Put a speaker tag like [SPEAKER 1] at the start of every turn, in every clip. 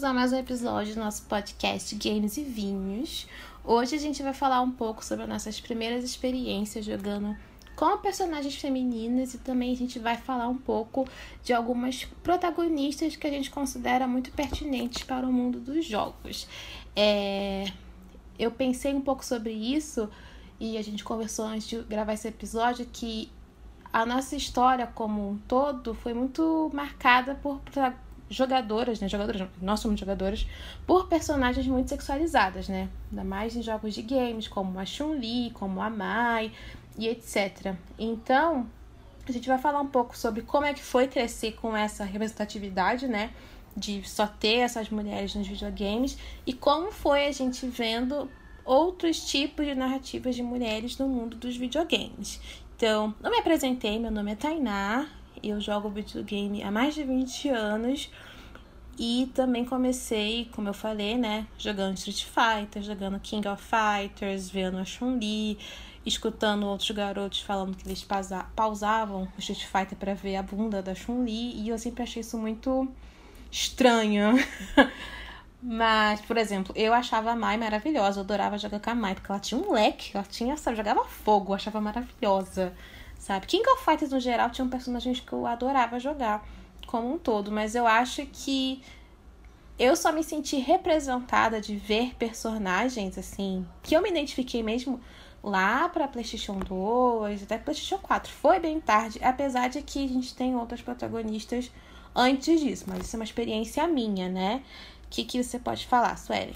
[SPEAKER 1] bem-vindos a mais um episódio do nosso podcast Games e Vinhos. Hoje a gente vai falar um pouco sobre as nossas primeiras experiências jogando com personagens femininas e também a gente vai falar um pouco de algumas protagonistas que a gente considera muito pertinentes para o mundo dos jogos. É... Eu pensei um pouco sobre isso e a gente conversou antes de gravar esse episódio que a nossa história como um todo foi muito marcada por jogadoras, né? Jogadoras, nós somos jogadoras, por personagens muito sexualizadas, né? Ainda mais em jogos de games, como a Chun-Li, como a Mai e etc. Então, a gente vai falar um pouco sobre como é que foi crescer com essa representatividade, né? De só ter essas mulheres nos videogames e como foi a gente vendo outros tipos de narrativas de mulheres no mundo dos videogames. Então, eu me apresentei, meu nome é Tainá, eu jogo videogame há mais de 20 anos. E também comecei, como eu falei, né, jogando Street Fighter, jogando King of Fighters, vendo a Chun-Li, escutando outros garotos falando que eles pausavam o Street Fighter para ver a bunda da Chun-Li. E eu sempre achei isso muito estranho. Mas, por exemplo, eu achava a Mai maravilhosa, eu adorava jogar com a Mai, porque ela tinha um leque, ela tinha, sabe, jogava fogo, eu achava maravilhosa, sabe? King of Fighters, no geral, tinham personagens que eu adorava jogar como um todo, mas eu acho que eu só me senti representada de ver personagens, assim, que eu me identifiquei mesmo lá pra PlayStation 2, até PlayStation 4. Foi bem tarde, apesar de que a gente tem outras protagonistas antes disso, mas isso é uma experiência minha, né? que, que você pode falar, Suelen?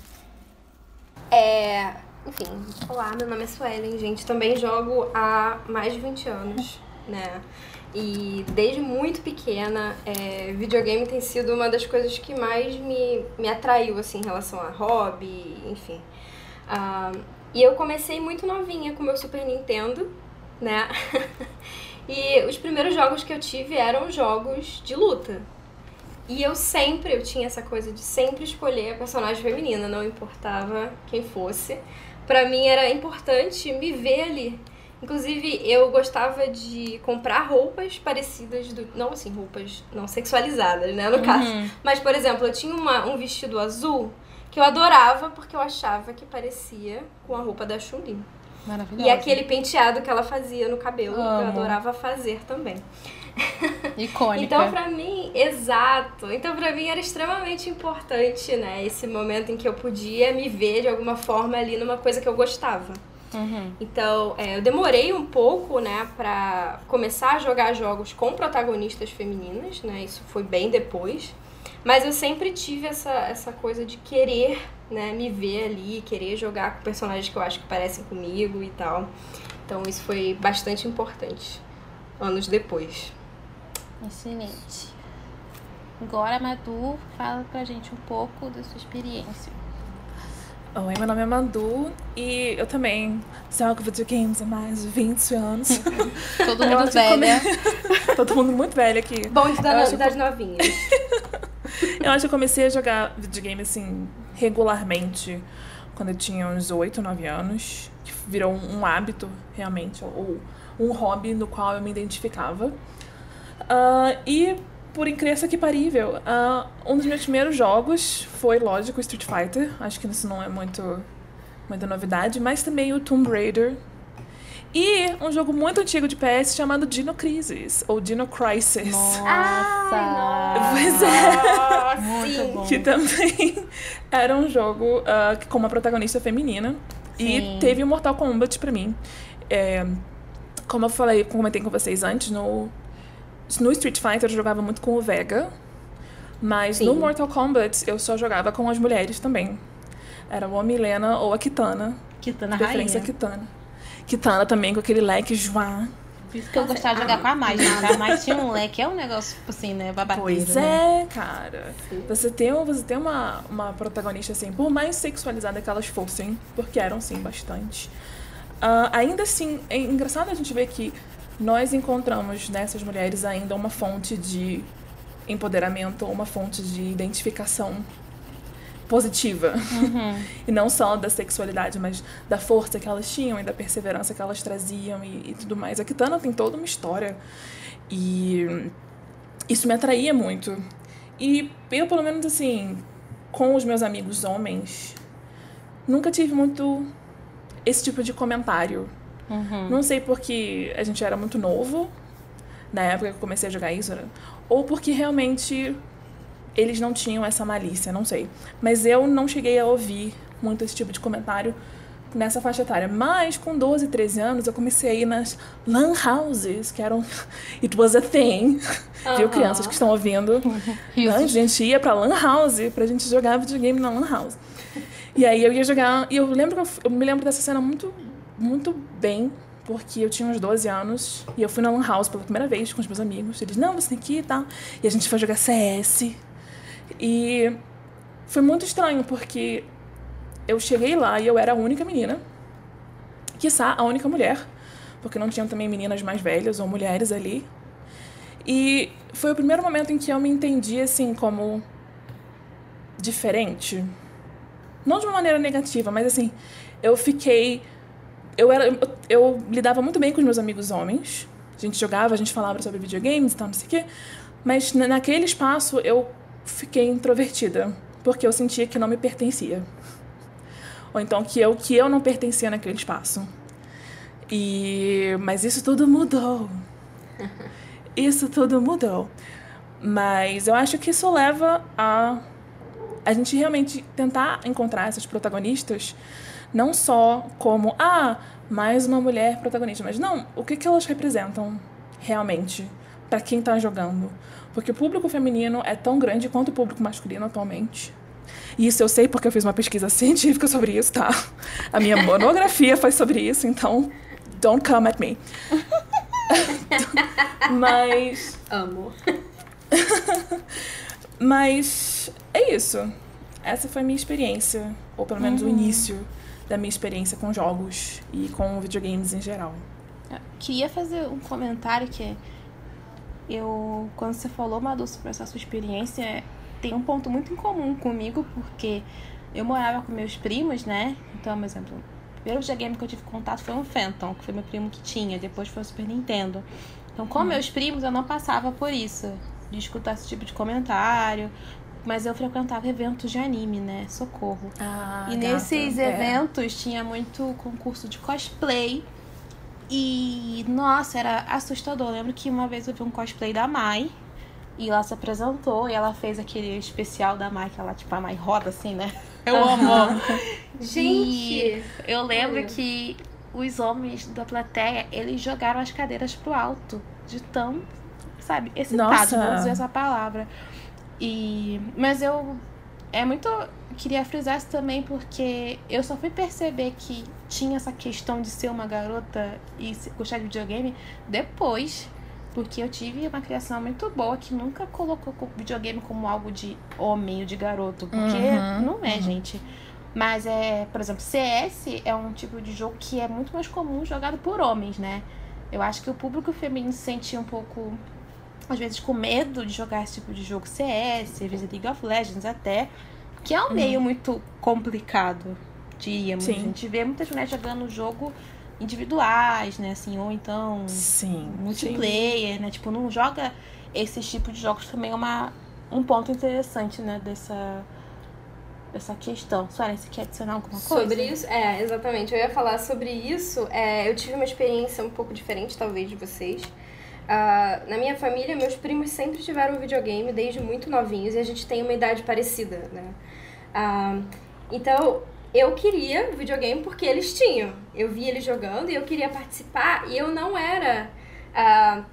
[SPEAKER 2] É. Enfim, olá, meu nome é Suelen, gente. Também jogo há mais de 20 anos, né? E desde muito pequena, é, videogame tem sido uma das coisas que mais me, me atraiu, assim, em relação a hobby, enfim. Uh, e eu comecei muito novinha com meu Super Nintendo, né? e os primeiros jogos que eu tive eram jogos de luta, e eu sempre, eu tinha essa coisa de sempre escolher a personagem feminina, não importava quem fosse. Para mim era importante me ver ali. Inclusive, eu gostava de comprar roupas parecidas do. Não assim, roupas não sexualizadas, né? No uhum. caso. Mas, por exemplo, eu tinha uma, um vestido azul que eu adorava porque eu achava que parecia com a roupa da Chun-Li. E aquele penteado que ela fazia no cabelo, Amo. eu adorava fazer também.
[SPEAKER 1] Icônica.
[SPEAKER 2] então, pra mim, exato. Então, pra mim era extremamente importante, né? Esse momento em que eu podia me ver de alguma forma ali numa coisa que eu gostava. Uhum. Então, é, eu demorei um pouco, né, pra começar a jogar jogos com protagonistas femininas, né? Isso foi bem depois. Mas eu sempre tive essa, essa coisa de querer, né, me ver ali, querer jogar com personagens que eu acho que parecem comigo e tal. Então, isso foi bastante importante anos depois.
[SPEAKER 1] Excelente. Agora, Madu, fala pra gente um pouco da sua experiência.
[SPEAKER 3] Oi, meu nome é Madu e eu também jogo videogames há mais de 20 anos.
[SPEAKER 1] Todo mundo velha.
[SPEAKER 3] Come... Todo mundo muito velho aqui.
[SPEAKER 2] Bom de das, das novinhas.
[SPEAKER 3] eu acho que eu comecei a jogar videogame assim, regularmente, quando eu tinha uns 8, 9 anos. Que virou um hábito, realmente, ou um hobby no qual eu me identificava. Uh, e, por incrível que parível, uh, um dos meus primeiros jogos foi, lógico, Street Fighter. Acho que isso não é muito, muita novidade. Mas também o Tomb Raider. E um jogo muito antigo de PS chamado Dino Crisis, ou Dino Crisis.
[SPEAKER 1] Nossa! Ah,
[SPEAKER 3] pois é! Muito bom. Que também era um jogo uh, com uma protagonista feminina. Sim. E teve o Mortal Kombat pra mim. É, como eu falei, comentei com vocês antes, no no Street Fighter eu jogava muito com o Vega, mas Sim. no Mortal Kombat eu só jogava com as mulheres também. Era ou a Milena ou a Kitana.
[SPEAKER 1] Kitana
[SPEAKER 3] de preferência
[SPEAKER 1] rainha.
[SPEAKER 3] a Kitana. Kitana também com aquele leque João.
[SPEAKER 1] Por isso que eu gostava de jogar com a Mai, né? A Mai tinha um leque, é um negócio, tipo assim, né? Babadeiro,
[SPEAKER 3] Pois
[SPEAKER 1] né?
[SPEAKER 3] é, cara. Você tem, você tem uma, uma protagonista, assim, por mais sexualizada que elas fossem, porque eram, sim, bastante. Uh, ainda assim, é engraçado a gente ver que nós encontramos nessas mulheres ainda uma fonte de empoderamento, uma fonte de identificação positiva. Uhum. e não só da sexualidade, mas da força que elas tinham e da perseverança que elas traziam e, e tudo mais. A Kitana tem toda uma história e isso me atraía muito. E eu, pelo menos, assim, com os meus amigos homens, nunca tive muito esse tipo de comentário.
[SPEAKER 1] Uhum.
[SPEAKER 3] Não sei porque a gente era muito novo, na época que eu comecei a jogar isso, ou porque realmente eles não tinham essa malícia, não sei. Mas eu não cheguei a ouvir muito esse tipo de comentário nessa faixa etária. Mas com 12, 13 anos eu comecei a ir nas lan houses, que eram. It was a thing. Viu,
[SPEAKER 2] Aham.
[SPEAKER 3] crianças que estão ouvindo? a gente ia pra lan house pra gente jogar videogame na lan house. E aí eu ia jogar. E eu lembro eu, eu me lembro dessa cena muito, muito bem. Porque eu tinha uns 12 anos e eu fui na Lan House pela primeira vez com os meus amigos. Eles, não, você tem que ir e tal. E a gente foi jogar CS. E foi muito estranho, porque eu cheguei lá e eu era a única menina. Quiçá, a única mulher. Porque não tinham também meninas mais velhas ou mulheres ali. E foi o primeiro momento em que eu me entendi, assim, como diferente. Não de uma maneira negativa, mas assim, eu fiquei. Eu, era, eu, eu lidava muito bem com os meus amigos homens. A gente jogava, a gente falava sobre videogames e tal, não sei o quê. Mas na- naquele espaço eu fiquei introvertida, porque eu sentia que não me pertencia. Ou então que eu, que eu não pertencia naquele espaço. E mas isso tudo mudou. Isso tudo mudou. Mas eu acho que isso leva a a gente realmente tentar encontrar essas protagonistas não só como ah, mais uma mulher protagonista, mas não, o que que elas representam realmente para quem tá jogando? Porque o público feminino é tão grande quanto o público masculino atualmente. E isso eu sei porque eu fiz uma pesquisa científica sobre isso, tá? A minha monografia foi sobre isso, então don't come at me. Mas
[SPEAKER 2] Amo.
[SPEAKER 3] mas é isso. Essa foi a minha experiência, ou pelo menos o
[SPEAKER 1] Uhum.
[SPEAKER 3] início da minha experiência com jogos e com videogames em geral.
[SPEAKER 1] Eu queria fazer um comentário que eu, quando você falou, Madu, sobre essa sua experiência, tem um ponto muito em comum comigo, porque eu morava com meus primos, né? Então, por exemplo, o primeiro videogame que eu tive contato foi um Phantom, que foi meu primo que tinha, depois foi o Super Nintendo. Então, com meus primos, eu não passava por isso, de escutar esse tipo de comentário, mas eu frequentava eventos de anime, né? Socorro.
[SPEAKER 3] Ah,
[SPEAKER 1] E nesses eventos tinha muito concurso de cosplay. E, nossa, era assustador. Eu lembro que uma vez eu vi um cosplay da Mai. E ela se apresentou e ela fez aquele especial da Mai, que ela, tipo, a Mai roda assim, né? Eu amo.
[SPEAKER 2] Gente!
[SPEAKER 1] Eu lembro que os homens da plateia, eles jogaram as cadeiras pro alto. De tão, sabe, excitados,
[SPEAKER 3] Nossa.
[SPEAKER 1] vamos dizer essa palavra. E... Mas eu... É muito... Queria frisar isso também porque eu só fui perceber que tinha essa questão de ser uma garota e gostar de videogame depois. Porque eu tive uma criação muito boa que nunca colocou videogame como algo de homem ou de garoto. Porque
[SPEAKER 3] Uhum,
[SPEAKER 1] não é, gente. Mas é, por exemplo, CS é um tipo de jogo que é muito mais comum jogado por homens, né? Eu acho que o público feminino se sentia um pouco, às vezes, com medo de jogar esse tipo de jogo CS, às vezes League of Legends até, que é um meio muito complicado, diríamos.
[SPEAKER 3] Sim.
[SPEAKER 1] A gente vê muitas mulheres jogando jogo individuais, né? Assim, ou então
[SPEAKER 3] Sim.
[SPEAKER 1] multiplayer, né? Tipo, não joga esse tipo de jogos também é uma, um ponto interessante, né? Dessa, dessa questão. Suelen, você quer adicionar alguma coisa?
[SPEAKER 2] Sobre isso, é, exatamente. Eu ia falar sobre isso. É, eu tive uma experiência um pouco diferente, talvez, de vocês. Ah, na minha família, meus primos sempre tiveram videogame desde muito novinhos e a gente tem uma idade parecida, né? Ah, então, eu queria videogame porque eles tinham. Eu via eles jogando e eu queria participar e eu não era. ah,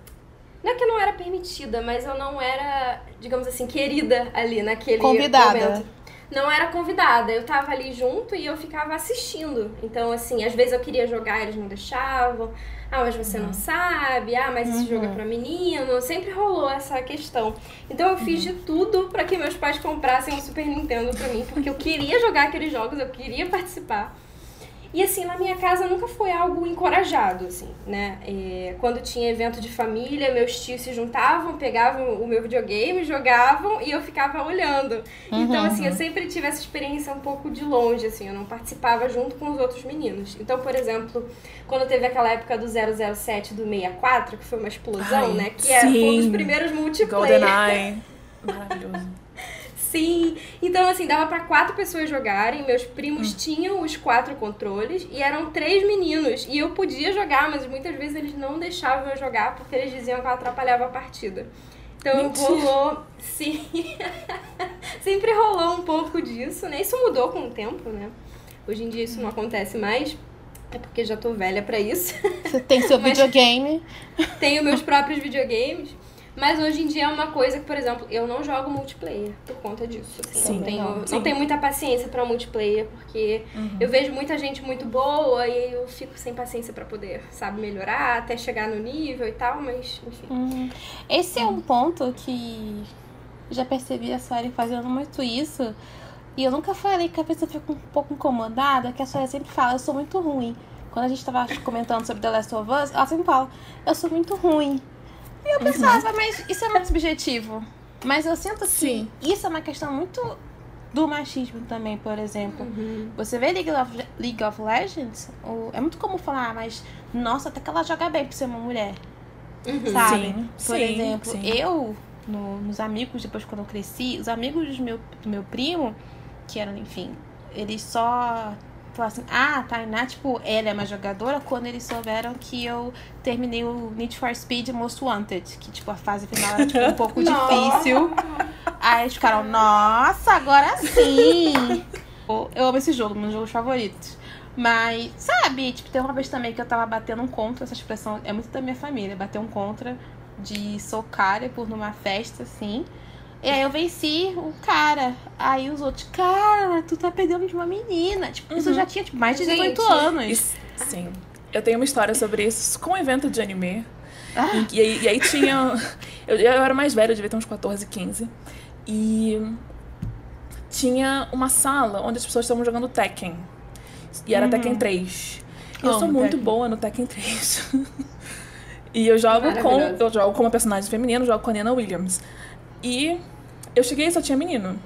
[SPEAKER 2] não é que eu não era permitida, mas eu não era, digamos assim, querida ali naquele
[SPEAKER 1] Convidada.
[SPEAKER 2] momento não era convidada. Eu tava ali junto e eu ficava assistindo. Então, assim, às vezes eu queria jogar, eles não deixavam. Ah, mas você não sabe. Ah, mas esse
[SPEAKER 1] Uhum.
[SPEAKER 2] jogo é pra menino. Sempre rolou essa questão. Então eu fiz de tudo pra que meus pais comprassem um Super Nintendo pra mim, porque eu queria jogar aqueles jogos, eu queria participar. E assim, na minha casa nunca foi algo encorajado, assim, né? É, quando tinha evento de família, meus tios se juntavam, pegavam o meu videogame, jogavam e eu ficava olhando. Então, assim, eu sempre tive essa experiência um pouco de longe, assim, eu não participava junto com os outros meninos. Então, por exemplo, quando teve aquela época do 007 do 64, que foi uma explosão,
[SPEAKER 3] Ai,
[SPEAKER 2] né? Que é, foi um dos
[SPEAKER 3] sim.
[SPEAKER 2] primeiros multiplayer.
[SPEAKER 3] GoldenEye. Maravilhoso.
[SPEAKER 2] Sim. Então, assim, dava pra quatro pessoas jogarem. Meus primos
[SPEAKER 3] Hum.
[SPEAKER 2] tinham os quatro controles e eram três meninos. E eu podia jogar, mas muitas vezes eles não deixavam eu jogar porque eles diziam que eu atrapalhava a partida. Então
[SPEAKER 3] Mentira.
[SPEAKER 2] rolou. Sim. Sempre rolou um pouco disso, né? Isso mudou com o tempo, né? Hoje em dia isso não acontece mais. É porque já tô velha pra isso.
[SPEAKER 1] Você tem seu videogame.
[SPEAKER 2] Tenho meus próprios videogames. Mas hoje em dia é uma coisa que, por exemplo, eu não jogo multiplayer por conta disso. assim.
[SPEAKER 3] Sim.
[SPEAKER 2] não, tenho,
[SPEAKER 1] Não,
[SPEAKER 2] não tenho muita paciência pra multiplayer, porque
[SPEAKER 3] Uhum.
[SPEAKER 2] eu vejo muita gente muito boa e eu fico sem paciência pra poder, sabe, melhorar, até chegar no nível e tal, mas enfim.
[SPEAKER 1] Hum. Esse é um ponto que já percebi a Sueli fazendo muito isso. E eu nunca falei que a pessoa fica um pouco incomodada, que a Sueli sempre fala, eu sou muito ruim. Quando a gente tava comentando sobre The Last of Us, ela sempre fala, eu sou muito ruim. E eu pensava, mas isso é muito subjetivo. Mas eu sinto que
[SPEAKER 3] Sim.
[SPEAKER 1] isso é uma questão muito do machismo também, por exemplo. Você vê League of, League of Legends, o- é muito comum falar, ah, mas nossa, até que ela joga bem por ser uma mulher.
[SPEAKER 2] Uhum.
[SPEAKER 1] Sabe?
[SPEAKER 3] Sim,
[SPEAKER 1] Por
[SPEAKER 3] sim,
[SPEAKER 1] exemplo,
[SPEAKER 3] sim.
[SPEAKER 1] eu, no- nos amigos, depois quando eu cresci, os amigos do meu, do meu primo, que eram, enfim, eles só falaram assim, ah, Tainá, tipo, ela é uma jogadora, quando eles souberam que eu terminei o Need for Speed Most Wanted, que, tipo, a fase final era, tipo, um pouco difícil. Aí eles ficaram, nossa, agora sim! eu amo esse jogo, meus jogos favoritos. Mas, sabe, tipo, tem uma vez também que eu tava batendo um contra, essa expressão é muito da minha família, bater um contra de socar por numa festa, assim. E aí eu venci o cara. Aí os outros, cara, tu tá perdendo de uma menina. Tipo, isso eu já tinha tipo, mais de 18
[SPEAKER 2] Gente,
[SPEAKER 1] anos.
[SPEAKER 3] Isso- sim. Eu tenho uma história sobre isso com um evento de anime.
[SPEAKER 1] Ah.
[SPEAKER 3] E, aí, e aí tinha. Eu, eu era mais velha, eu devia ter uns 14, 15. E tinha uma sala onde as pessoas estavam jogando Tekken. E era Tekken 3. E eu sou muito
[SPEAKER 1] Tekken.
[SPEAKER 3] boa no Tekken 3. e eu jogo com. Eu jogo como personagem feminino, jogo com a Nina Williams. E eu cheguei e só tinha menino.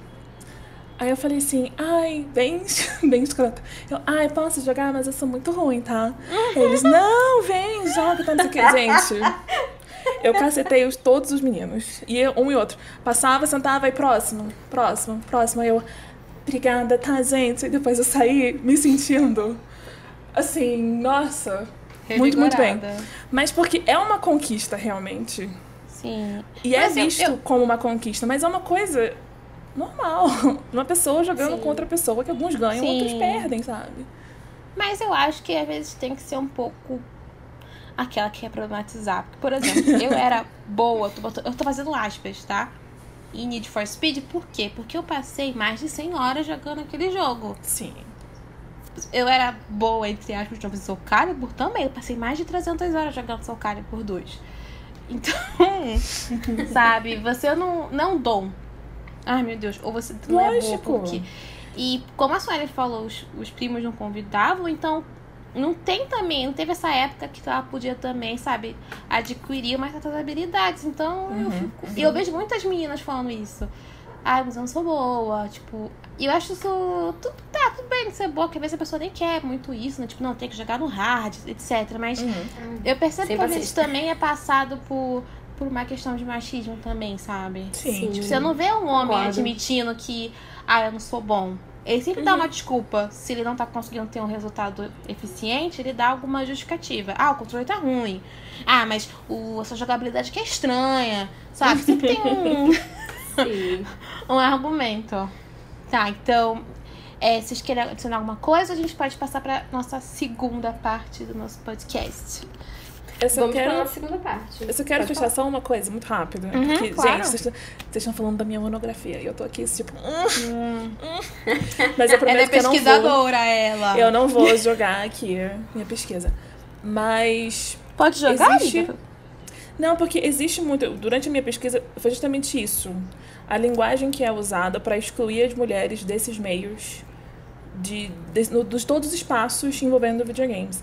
[SPEAKER 3] Aí eu falei assim, ai, bem, bem escrota. Eu, ai, posso jogar, mas eu sou muito ruim, tá? Eles, não, vem, joga, tá, não sei o que. Gente, eu cacetei os, todos os meninos. E um e outro. Passava, sentava, e próximo, próximo, próximo. Aí eu, obrigada, tá, gente? E depois eu saí me sentindo, assim, nossa. Muito, muito bem. Mas porque é uma conquista, realmente.
[SPEAKER 1] Sim.
[SPEAKER 3] E é
[SPEAKER 1] Mas eu-
[SPEAKER 3] visto
[SPEAKER 1] eu-
[SPEAKER 3] como uma conquista, mas é uma coisa normal. Uma pessoa jogando
[SPEAKER 2] Sim.
[SPEAKER 3] contra a pessoa que alguns ganham,
[SPEAKER 1] Sim.
[SPEAKER 3] outros perdem, sabe?
[SPEAKER 1] Mas eu acho que às vezes tem que ser um pouco aquela que quer problematizar. Porque, por exemplo, eu era boa, tô botando- eu tô fazendo aspas, tá? Em Need for Speed, por quê? Porque eu passei mais de 100 horas jogando aquele jogo.
[SPEAKER 3] Sim.
[SPEAKER 1] Eu era boa, entre aspas, jogos Soul Calibur também. Eu passei mais de 300 horas jogando Soul Calibur 2. Então, sabe, você não, não dom. Ai, meu Deus, ou você não é boa
[SPEAKER 3] Lógico.
[SPEAKER 1] porque... E como a Sueli falou, os, os primos não convidavam, então não tem também, não teve essa época que ela podia também, sabe, adquirir mais certas habilidades. Então eu
[SPEAKER 3] Uhum,
[SPEAKER 1] fico. E eu vejo muitas meninas falando isso. Ai, mas eu não sou boa, tipo. E eu acho isso. Tudo, tá, tudo bem ser boa, porque às vezes a pessoa nem quer muito isso, né? Tipo, não, tem que jogar no hard, etc. Mas
[SPEAKER 3] Uhum.
[SPEAKER 1] eu percebo
[SPEAKER 2] Sem
[SPEAKER 1] que às vezes também é passado por, por uma questão de machismo também, sabe?
[SPEAKER 3] Sim.
[SPEAKER 2] Sim.
[SPEAKER 1] Tipo, você não vê um homem
[SPEAKER 2] Concordo.
[SPEAKER 1] admitindo que, ah, eu não sou bom. Ele sempre
[SPEAKER 3] Uhum.
[SPEAKER 1] dá uma desculpa. Se ele não tá conseguindo ter um resultado eficiente, ele dá alguma justificativa. Ah, o controle tá ruim. Ah, mas o, a sua jogabilidade que é estranha. Sabe? Sempre tem um,
[SPEAKER 2] Sim.
[SPEAKER 1] um argumento. Tá, então, é, vocês querem adicionar alguma coisa? A gente pode passar pra nossa segunda parte do nosso podcast.
[SPEAKER 3] Eu só
[SPEAKER 2] Vamos
[SPEAKER 3] quero.
[SPEAKER 2] nossa segunda parte.
[SPEAKER 3] Eu só quero
[SPEAKER 2] Pode
[SPEAKER 3] fechar só uma coisa muito rápida.
[SPEAKER 1] Uhum,
[SPEAKER 3] porque,
[SPEAKER 1] claro.
[SPEAKER 3] gente, vocês vocês estão falando da minha monografia. E eu tô aqui, tipo. hum, hum. Mas eu
[SPEAKER 1] Ela é
[SPEAKER 3] prometo que eu não vou.
[SPEAKER 1] pesquisadora, ela.
[SPEAKER 3] Eu não vou jogar aqui minha pesquisa. Mas.
[SPEAKER 1] Pode jogar,
[SPEAKER 3] Existe-
[SPEAKER 1] amiga?
[SPEAKER 3] Não, porque existe muito. Durante a minha pesquisa, foi justamente isso. A linguagem que é usada para excluir as mulheres desses meios, de, de, no- dos todos os espaços envolvendo videogames.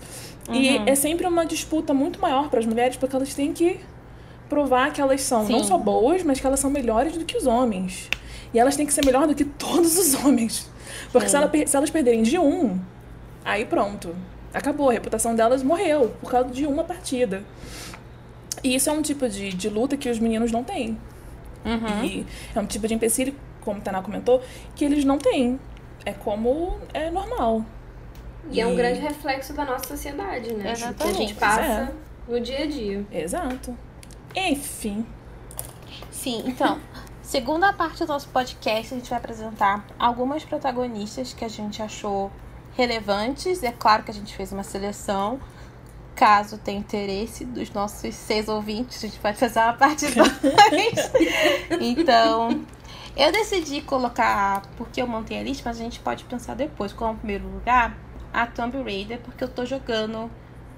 [SPEAKER 3] E
[SPEAKER 1] Uhum.
[SPEAKER 3] é sempre uma disputa muito maior para as mulheres, porque elas têm que provar que elas são não
[SPEAKER 1] Sim.
[SPEAKER 3] só boas, mas que elas são melhores do que os homens. E elas têm que ser melhor do que todos os homens. Porque se, ela se elas perderem de um, aí pronto. Acabou, a reputação delas morreu por causa de uma partida. E isso é um tipo de, de luta que os meninos não têm.
[SPEAKER 1] Uhum.
[SPEAKER 3] E é um tipo de empecilho como o Taná comentou, que eles não têm. É como é normal.
[SPEAKER 2] E, é um grande reflexo da nossa sociedade, né?
[SPEAKER 1] Exatamente.
[SPEAKER 2] Que a gente passa no dia a dia.
[SPEAKER 3] Exato. Enfim.
[SPEAKER 1] Sim, então, segunda parte do nosso podcast, a gente vai apresentar algumas protagonistas que a gente achou relevantes. É claro que a gente fez uma seleção. Caso tenha interesse dos nossos seis ouvintes, a gente pode fazer uma parte 2. então, eu decidi colocar, porque eu montei a lista, mas a gente pode pensar depois, como primeiro lugar, a Tomb Raider, porque eu tô jogando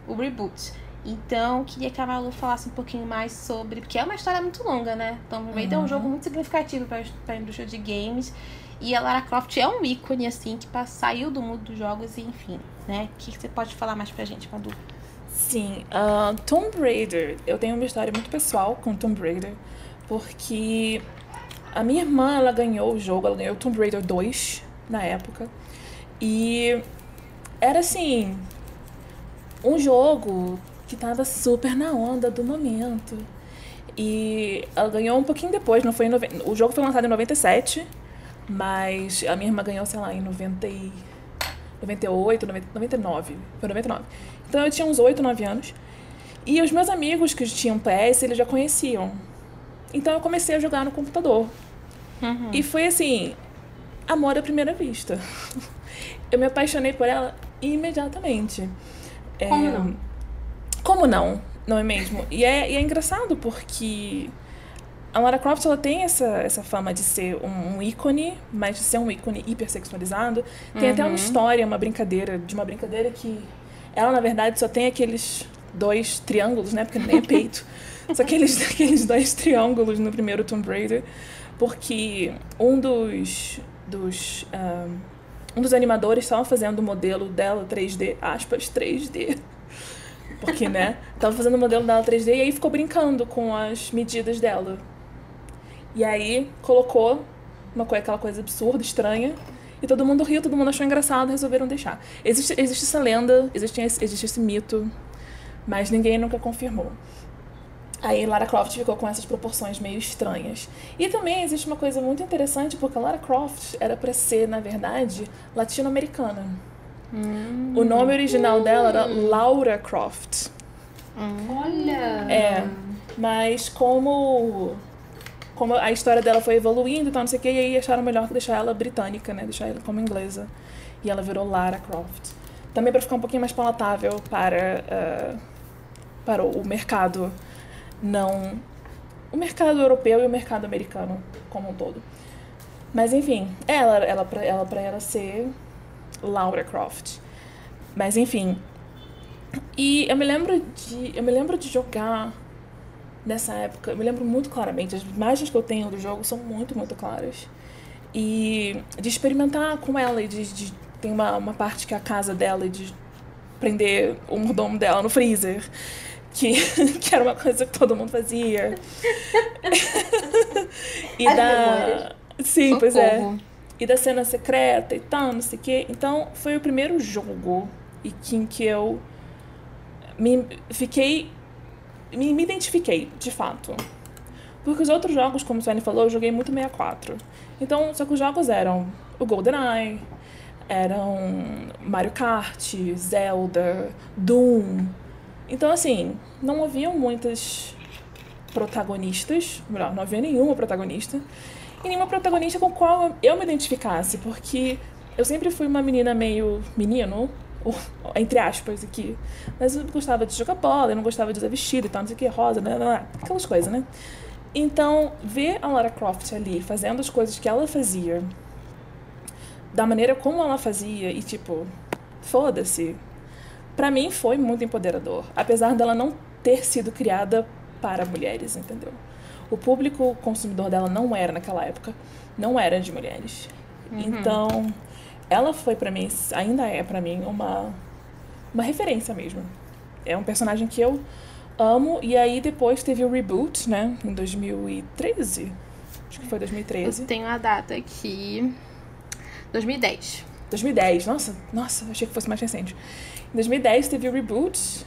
[SPEAKER 1] o reboot. Então, queria que a Malu falasse um pouquinho mais sobre. Porque é uma história muito longa, né? Tomb Raider uhum. é um jogo muito significativo para a indústria de games. E a Lara Croft é um ícone, assim, que saiu do mundo dos jogos e enfim, né? O que, que você pode falar mais pra gente, Madu?
[SPEAKER 3] Sim, uh, Tomb Raider. Eu tenho uma história muito pessoal com Tomb Raider, porque a minha irmã, ela ganhou o jogo, ela ganhou Tomb Raider 2 na época. E era assim, um jogo que tava super na onda do momento. E ela ganhou um pouquinho depois, não foi em o jogo foi lançado em 97, mas a minha irmã ganhou, sei lá, em 90 e... 98, 90, 99. Foi 99. Então eu tinha uns 8, 9 anos. E os meus amigos que tinham PS, eles já conheciam. Então eu comecei a jogar no computador. Uhum. E foi assim, amor à primeira vista. Eu me apaixonei por ela imediatamente.
[SPEAKER 2] Como é... não?
[SPEAKER 3] Como não? Não é mesmo? E é, e é engraçado porque a Lara Croft ela tem essa, essa fama de ser um, um ícone, mas de ser um ícone hipersexualizado. Tem uhum. até uma uhum. história, uma brincadeira, de uma brincadeira que ela, na verdade, só tem aqueles dois triângulos, né? Porque nem é peito. só aqueles, aqueles dois triângulos no primeiro Tomb Raider. Porque um dos. dos um, um dos animadores estava fazendo o modelo dela 3D, aspas, 3D. Porque, né? Tava fazendo o modelo dela 3D e aí ficou brincando com as medidas dela. E aí colocou uma aquela coisa absurda, estranha. E todo mundo riu, todo mundo achou engraçado, resolveram deixar. Existe, existe essa lenda, existe, existe esse mito, mas ninguém nunca confirmou. Aí Lara Croft ficou com essas proporções meio estranhas. E também existe uma coisa muito interessante, porque Lara Croft era para ser, na verdade, latino-americana. Hum. O nome original hum. dela era Laura Croft.
[SPEAKER 2] Hum. Olha!
[SPEAKER 3] É, mas como como a história dela foi evoluindo e tal, não sei o que, e aí acharam melhor deixar ela britânica, né? Deixar ela como inglesa. E ela virou Lara Croft. Também para ficar um pouquinho mais palatável para, uh, para o mercado não. O mercado europeu e o mercado americano como um todo. Mas enfim, ela, ela, pra, ela pra ela ser Laura Croft. Mas enfim. E eu me lembro de. Eu me lembro de jogar nessa época. Eu me lembro muito claramente. As imagens que eu tenho do jogo são muito, muito claras. E de experimentar com ela e de. de tem uma, uma parte que é a casa dela e de prender o mordomo dela no freezer que, que era uma coisa que todo mundo fazia.
[SPEAKER 2] e As da. Memórias.
[SPEAKER 3] Sim, Socorro. pois é. E da cena secreta e tal, não sei o quê. Então, foi o primeiro jogo e que, em que eu me fiquei. Me, me identifiquei, de fato. Porque os outros jogos, como o Sony falou, eu joguei muito 64. Então, só que os jogos eram o GoldenEye, eram Mario Kart, Zelda, Doom, então, assim, não haviam muitas protagonistas, melhor, não havia nenhuma protagonista, e nenhuma protagonista com qual eu me identificasse, porque eu sempre fui uma menina meio menino, entre aspas aqui, mas eu gostava de jogar bola, eu não gostava de usar vestido e tal, não sei o que, rosa, blá, blá, blá, aquelas coisas, né? Então, ver a Lara Croft ali fazendo as coisas que ela fazia, da maneira como ela fazia, e tipo, foda-se, para mim foi muito empoderador, apesar dela não ter sido criada para mulheres, entendeu? O público consumidor dela não era naquela época, não era de mulheres. Uhum. Então, ela foi para mim, ainda é para mim uma uma referência mesmo. É um personagem que eu amo e aí depois teve o reboot, né, em 2013. Acho que foi 2013.
[SPEAKER 1] Eu tenho a data aqui. 2010.
[SPEAKER 3] 2010. Nossa, nossa, achei que fosse mais recente. Em 2010 teve o reboot,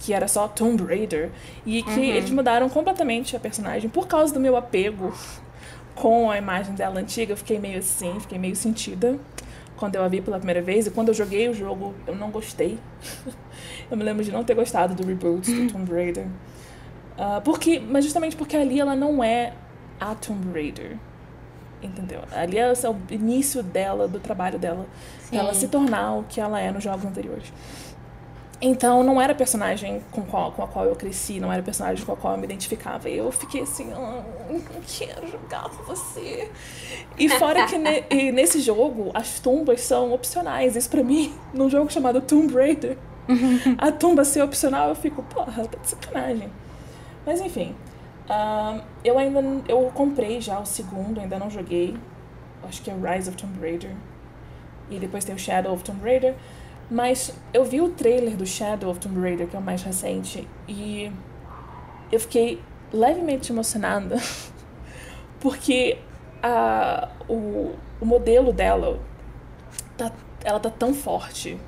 [SPEAKER 3] que era só Tomb Raider, e que uhum. eles mudaram completamente a personagem por causa do meu apego com a imagem dela antiga, eu fiquei meio assim, fiquei meio sentida quando eu a vi pela primeira vez. E quando eu joguei o jogo, eu não gostei. eu me lembro de não ter gostado do reboot do Tomb Raider. Uh, porque, mas justamente porque ali ela não é a Tomb Raider. Entendeu? Ali é o início dela, do trabalho dela. Sim. Ela se tornar o que ela é nos jogos anteriores. Então, não era personagem com, qual, com a qual eu cresci, não era personagem com a qual eu me identificava. E eu fiquei assim, oh, não quero jogar com você. E fora que ne, e nesse jogo, as tumbas são opcionais. Isso pra mim, num jogo chamado Tomb Raider, a tumba ser opcional, eu fico, porra, tá de sacanagem. Mas enfim, uh, eu ainda eu comprei já o segundo, ainda não joguei. Acho que é Rise of Tomb Raider. E depois tem o Shadow of Tomb Raider. Mas eu vi o trailer do Shadow of Tomb Raider, que é o mais recente, e eu fiquei levemente emocionada, porque a, o, o modelo dela, tá, ela tá tão forte.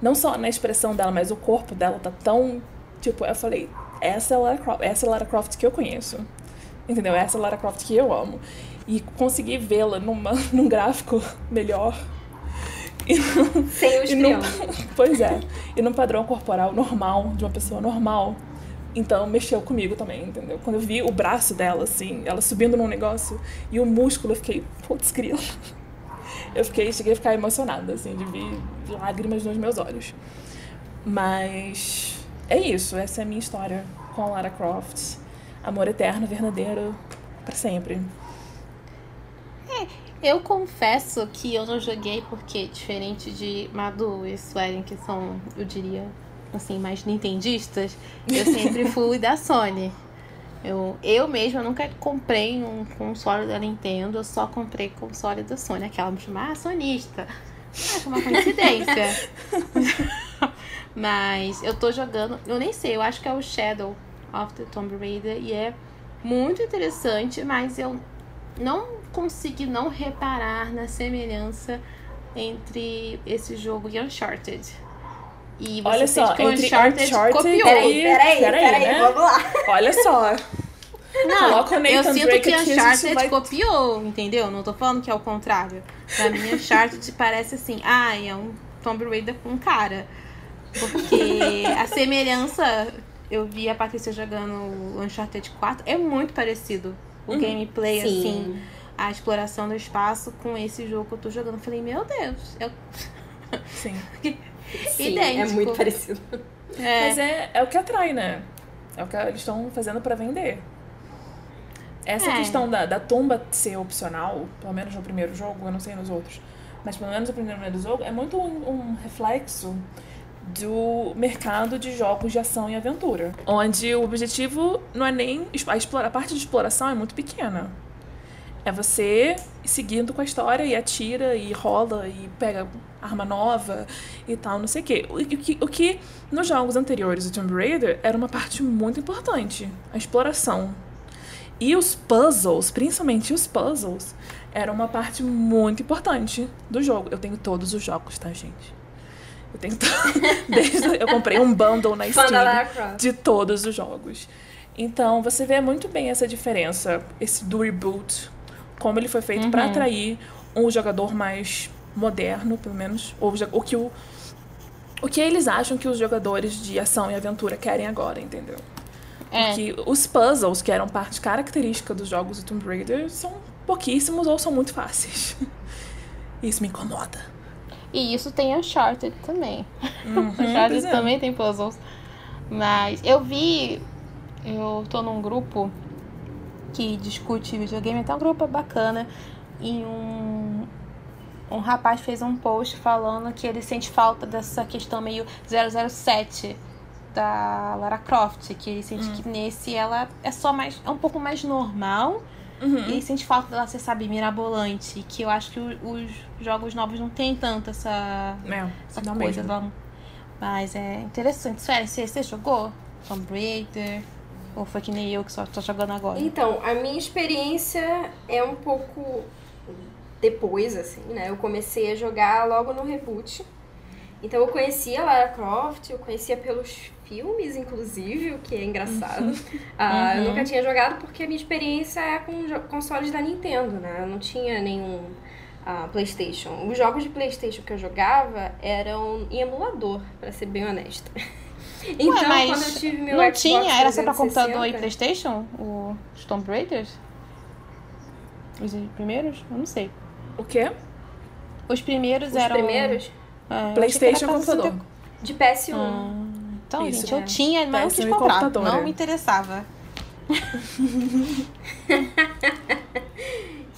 [SPEAKER 3] Não só na expressão dela, mas o corpo dela tá tão. Tipo, eu falei, essa é a Lara Croft, essa é Lara Croft que eu conheço. Entendeu? Essa é a Lara Croft que eu amo. E consegui vê-la num gráfico melhor
[SPEAKER 2] e no, Sem os e no,
[SPEAKER 3] Pois é. E no padrão corporal normal, de uma pessoa normal. Então mexeu comigo também, entendeu? Quando eu vi o braço dela, assim, ela subindo num negócio e o músculo, eu fiquei, putz, grilo. Eu fiquei, cheguei a ficar emocionada, assim, de ver lágrimas nos meus olhos. Mas é isso, essa é a minha história com a Lara Croft. Amor eterno, verdadeiro, para sempre.
[SPEAKER 1] Eu confesso que eu não joguei porque, diferente de Madu e Suelen, que são, eu diria, assim, mais nintendistas, eu sempre fui da Sony. Eu, eu mesma nunca comprei um console da Nintendo, eu só comprei console da Sony. Aquela me chamava ah, sonista. Acho uma coincidência. Mas eu tô jogando, eu nem sei, eu acho que é o Shadow of the Tomb Raider e é muito interessante, mas eu não consegui não reparar na semelhança entre esse jogo e Uncharted.
[SPEAKER 3] E você Olha só,
[SPEAKER 1] que o Uncharted, Uncharted copiou.
[SPEAKER 2] Peraí, peraí, peraí, peraí né? vamos lá.
[SPEAKER 3] Olha só.
[SPEAKER 1] Não, eu sinto Drake que Uncharted vai... copiou, entendeu? Não tô falando que é o contrário. Pra mim, Uncharted parece assim, ah, é um Tomb Raider com cara. Porque a semelhança, eu vi a Patrícia jogando o Uncharted 4, é muito parecido. O uhum. gameplay, Sim. assim a exploração do espaço com esse jogo que eu tô jogando. Eu falei, meu Deus, eu...
[SPEAKER 3] Sim.
[SPEAKER 2] Sim, é muito parecido.
[SPEAKER 3] É. Mas é, é o que atrai, né? É o que eles estão fazendo para vender. Essa é. questão da, da tumba ser opcional, pelo menos no primeiro jogo, eu não sei nos outros, mas pelo menos no primeiro jogo, é muito um, um reflexo do mercado de jogos de ação e aventura. Onde o objetivo não é nem. A, explora, a parte de exploração é muito pequena. É você seguindo com a história e atira e rola e pega arma nova e tal, não sei o quê. O, que, o que nos jogos anteriores do Tomb Raider era uma parte muito importante, a exploração. E os puzzles, principalmente os puzzles, era uma parte muito importante do jogo. Eu tenho todos os jogos, tá, gente? Eu tenho Desde eu comprei um bundle na Steam de todos os jogos. Então, você vê muito bem essa diferença, esse do reboot como ele foi feito uhum. para atrair um jogador mais moderno, pelo menos, ou o que o o que eles acham que os jogadores de ação e aventura querem agora, entendeu? É. Porque os puzzles, que eram parte característica dos jogos do Tomb Raider, são pouquíssimos ou são muito fáceis. Isso me incomoda.
[SPEAKER 1] E isso tem Uncharted também. Uhum, Uncharted é. também tem puzzles. Mas eu vi. Eu tô num grupo que discute videogame, até um grupo bacana. E um, um rapaz fez um post falando que ele sente falta dessa questão meio 007 da Lara Croft, que ele sente hum. que nesse ela é só mais. é um pouco mais normal. Uhum. E ele sente falta dela ser, sabe, mirabolante. Que eu acho que os jogos novos não tem tanto essa,
[SPEAKER 3] é,
[SPEAKER 1] essa coisa. Mesmo. Mas é interessante. Sério, você, você jogou? Tomb Raider? Ou foi que nem eu que só tô jogando agora?
[SPEAKER 2] Então, a minha experiência é um pouco depois, assim, né? Eu comecei a jogar logo no reboot. Então eu conhecia Lara Croft, eu conhecia pelos filmes, inclusive, o que é engraçado. Uh, uhum. Eu nunca tinha jogado porque a minha experiência é com consoles da Nintendo, né? Eu não tinha nenhum uh, PlayStation. Os jogos de PlayStation que eu jogava eram em emulador, para ser bem honesta.
[SPEAKER 1] Então, Ué, mas quando eu tive meu não Xbox tinha? Era só pra computador e PlayStation? O Tomb Raiders? Os primeiros? Eu não sei.
[SPEAKER 3] O quê?
[SPEAKER 1] Os primeiros
[SPEAKER 2] Os
[SPEAKER 1] eram.
[SPEAKER 2] Os primeiros?
[SPEAKER 3] É, PlayStation computador.
[SPEAKER 2] De PS1. Ah,
[SPEAKER 1] então, Isso, gente, é. eu tinha, mas não quis comprar. Não me interessava.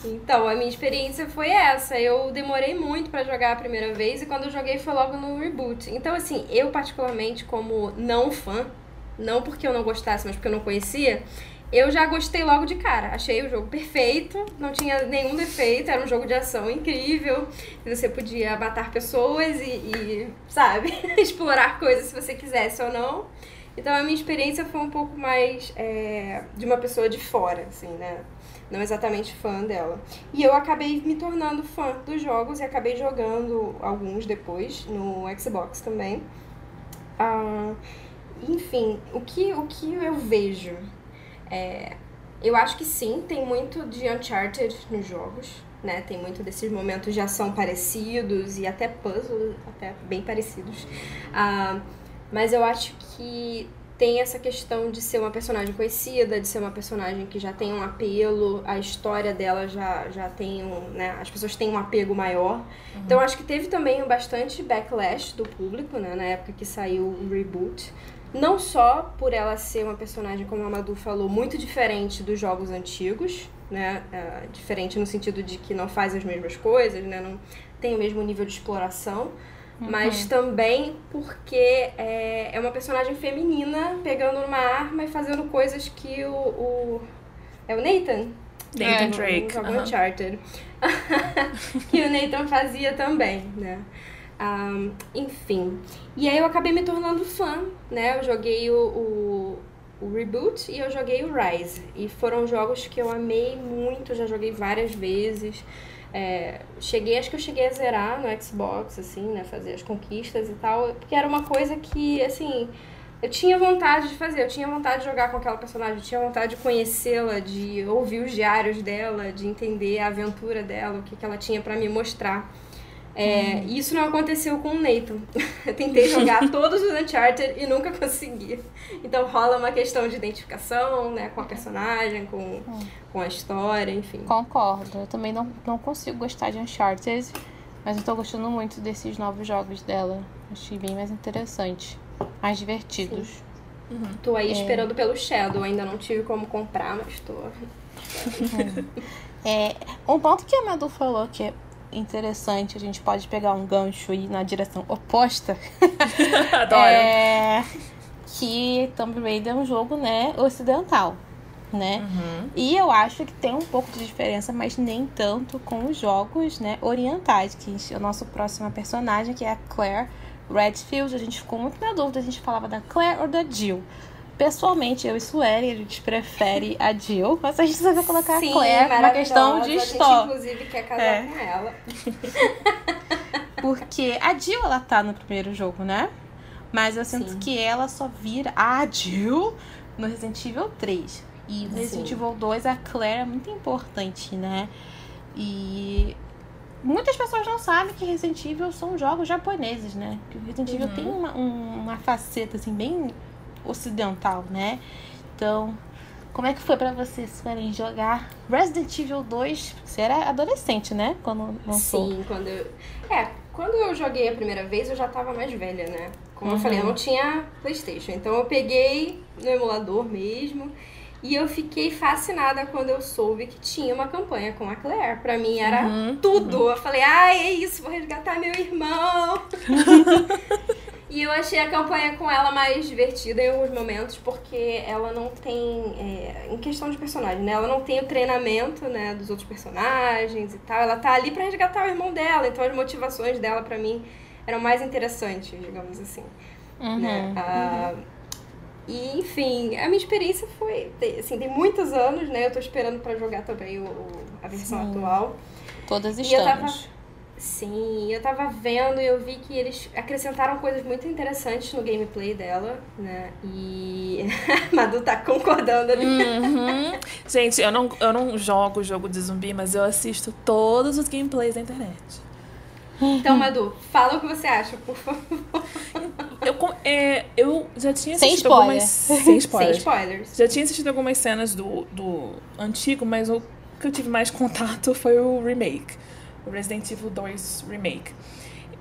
[SPEAKER 2] então, a minha experiência foi essa. Eu demorei muito para jogar a primeira vez e quando eu joguei foi logo no reboot. Então, assim, eu particularmente como não fã, não porque eu não gostasse, mas porque eu não conhecia, eu já gostei logo de cara. Achei o jogo perfeito, não tinha nenhum defeito, era um jogo de ação incrível. Você podia matar pessoas e, e sabe, explorar coisas se você quisesse ou não. Então a minha experiência foi um pouco mais é, de uma pessoa de fora, assim, né? Não exatamente fã dela. E eu acabei me tornando fã dos jogos e acabei jogando alguns depois no Xbox também. Ah, enfim, o que, o que eu vejo é, eu acho que sim, tem muito de Uncharted nos jogos, né? Tem muito desses momentos de ação parecidos e até puzzles, até bem parecidos. Uh, mas eu acho que tem essa questão de ser uma personagem conhecida, de ser uma personagem que já tem um apelo, a história dela já, já tem um, né, as pessoas têm um apego maior. Uhum. Então acho que teve também bastante backlash do público, né, na época que saiu o reboot. Não só por ela ser uma personagem, como a Madu falou, muito diferente dos jogos antigos, né? É, diferente no sentido de que não faz as mesmas coisas, né? Não tem o mesmo nível de exploração. Uhum. Mas também porque é, é uma personagem feminina pegando uma arma e fazendo coisas que o. o é o Nathan?
[SPEAKER 3] Nathan é, Drake.
[SPEAKER 2] No, no uhum. Uncharted. que o Nathan fazia também, né? Um, enfim. E aí eu acabei me tornando fã, né? Eu joguei o, o, o, Reboot e eu joguei o Rise. E foram jogos que eu amei muito, já joguei várias vezes. É, cheguei, acho que eu cheguei a zerar no Xbox, assim, né? Fazer as conquistas e tal. Porque era uma coisa que, assim, eu tinha vontade de fazer. Eu tinha vontade de jogar com aquela personagem, eu tinha vontade de conhecê-la, de ouvir os diários dela, de entender a aventura dela, o que, que ela tinha para me mostrar. É, hum. Isso não aconteceu com o Nathan. Eu tentei jogar todos os Uncharted e nunca consegui. Então rola uma questão de identificação, né, com a personagem, com, hum. com a história, enfim.
[SPEAKER 1] Concordo. Eu também não, não consigo gostar de Uncharted, mas eu tô gostando muito desses novos jogos dela. Achei bem mais interessante, mais divertidos.
[SPEAKER 2] Uhum. Tô aí é... esperando pelo Shadow, ainda não tive como comprar, mas tô.
[SPEAKER 1] é, um ponto que a Madu falou que é interessante, a gente pode pegar um gancho e ir na direção oposta.
[SPEAKER 3] Adoro.
[SPEAKER 1] É que Tomb Raider é um jogo, né, ocidental, né? Uhum. E eu acho que tem um pouco de diferença, mas nem tanto com os jogos, né, orientais, que o nosso próximo personagem, que é a Claire Redfield. A gente ficou muito na dúvida, a gente falava da Claire ou da Jill. Pessoalmente, eu e Sueli, a gente prefere a Jill, mas a gente só vai colocar Sim, a Claire uma questão de história.
[SPEAKER 2] inclusive, quer casar é. com ela.
[SPEAKER 1] Porque a Jill, ela tá no primeiro jogo, né? Mas eu sinto Sim. que ela só vira a Jill no Resident Evil 3. E no Resident Evil 2, a Claire é muito importante, né? E muitas pessoas não sabem que Resident Evil são jogos japoneses, né? Que o Resident Evil uhum. tem uma, uma faceta, assim, bem ocidental, né? Então, como é que foi para vocês Suelen, jogar Resident Evil 2? Você era adolescente, né? Quando lançou.
[SPEAKER 2] Sim, quando eu... É, quando eu joguei a primeira vez, eu já tava mais velha, né? Como uhum. eu falei, eu não tinha Playstation. Então eu peguei no emulador mesmo. E eu fiquei fascinada quando eu soube que tinha uma campanha com a Claire. Pra mim era uhum. tudo. Eu falei, ai, é isso, vou resgatar meu irmão. E eu achei a campanha com ela mais divertida em alguns momentos, porque ela não tem. É, em questão de personagem, né? Ela não tem o treinamento, né, dos outros personagens e tal. Ela tá ali para resgatar o irmão dela, então as motivações dela, para mim, eram mais interessantes, digamos assim. Uhum, né? Uhum. E, enfim, a minha experiência foi. Assim, tem muitos anos, né? Eu tô esperando para jogar também o, a versão Sim. atual.
[SPEAKER 1] Todas estamos.
[SPEAKER 2] Sim, eu tava vendo e eu vi que eles acrescentaram coisas muito interessantes no gameplay dela, né? E Madu tá concordando ali.
[SPEAKER 3] Uhum. Gente, eu não, eu não jogo jogo de zumbi, mas eu assisto todos os gameplays da internet.
[SPEAKER 2] Então, Madu, fala o que você acha, por favor.
[SPEAKER 3] Eu, é, eu já tinha
[SPEAKER 1] Sem
[SPEAKER 3] assistido
[SPEAKER 1] spoiler.
[SPEAKER 3] algumas. Sem spoilers.
[SPEAKER 2] Sem spoilers.
[SPEAKER 3] Já tinha assistido algumas cenas do, do antigo, mas o que eu tive mais contato foi o remake. O Resident Evil 2 Remake.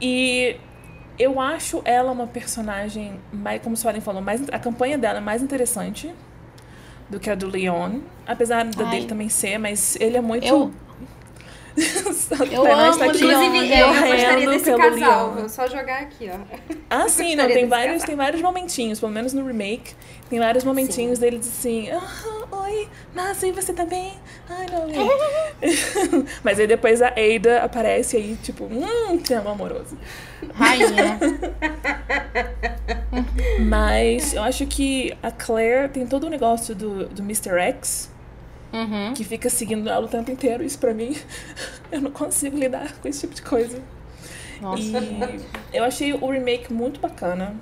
[SPEAKER 3] E eu acho ela uma personagem, mais, como o Suelen falou, mais, a campanha dela é mais interessante do que a do Leon. Apesar da
[SPEAKER 1] Ai.
[SPEAKER 3] dele também ser, mas ele é muito.
[SPEAKER 1] Eu- Eu amo
[SPEAKER 3] está aqui
[SPEAKER 2] Inclusive,
[SPEAKER 1] né?
[SPEAKER 2] eu
[SPEAKER 3] morrendo
[SPEAKER 2] gostaria desse casal.
[SPEAKER 3] Leon.
[SPEAKER 2] Vou só jogar aqui, ó.
[SPEAKER 3] Ah, sim, não, tem vários,
[SPEAKER 2] casal.
[SPEAKER 3] tem vários momentinhos, pelo menos no remake, tem vários momentinhos deles assim, ah, oi, nossa, e você tá bem? Ai, não, não. Mas aí depois a Ada aparece aí, tipo, hum, triângulo amoroso.
[SPEAKER 1] Rainha.
[SPEAKER 3] Mas eu acho que a Claire tem todo o negócio do, do Mr. X,
[SPEAKER 1] Uhum.
[SPEAKER 3] que fica seguindo ela o tempo inteiro. Isso pra mim, eu não consigo lidar com esse tipo de coisa.
[SPEAKER 1] Nossa.
[SPEAKER 3] E eu achei o remake muito bacana.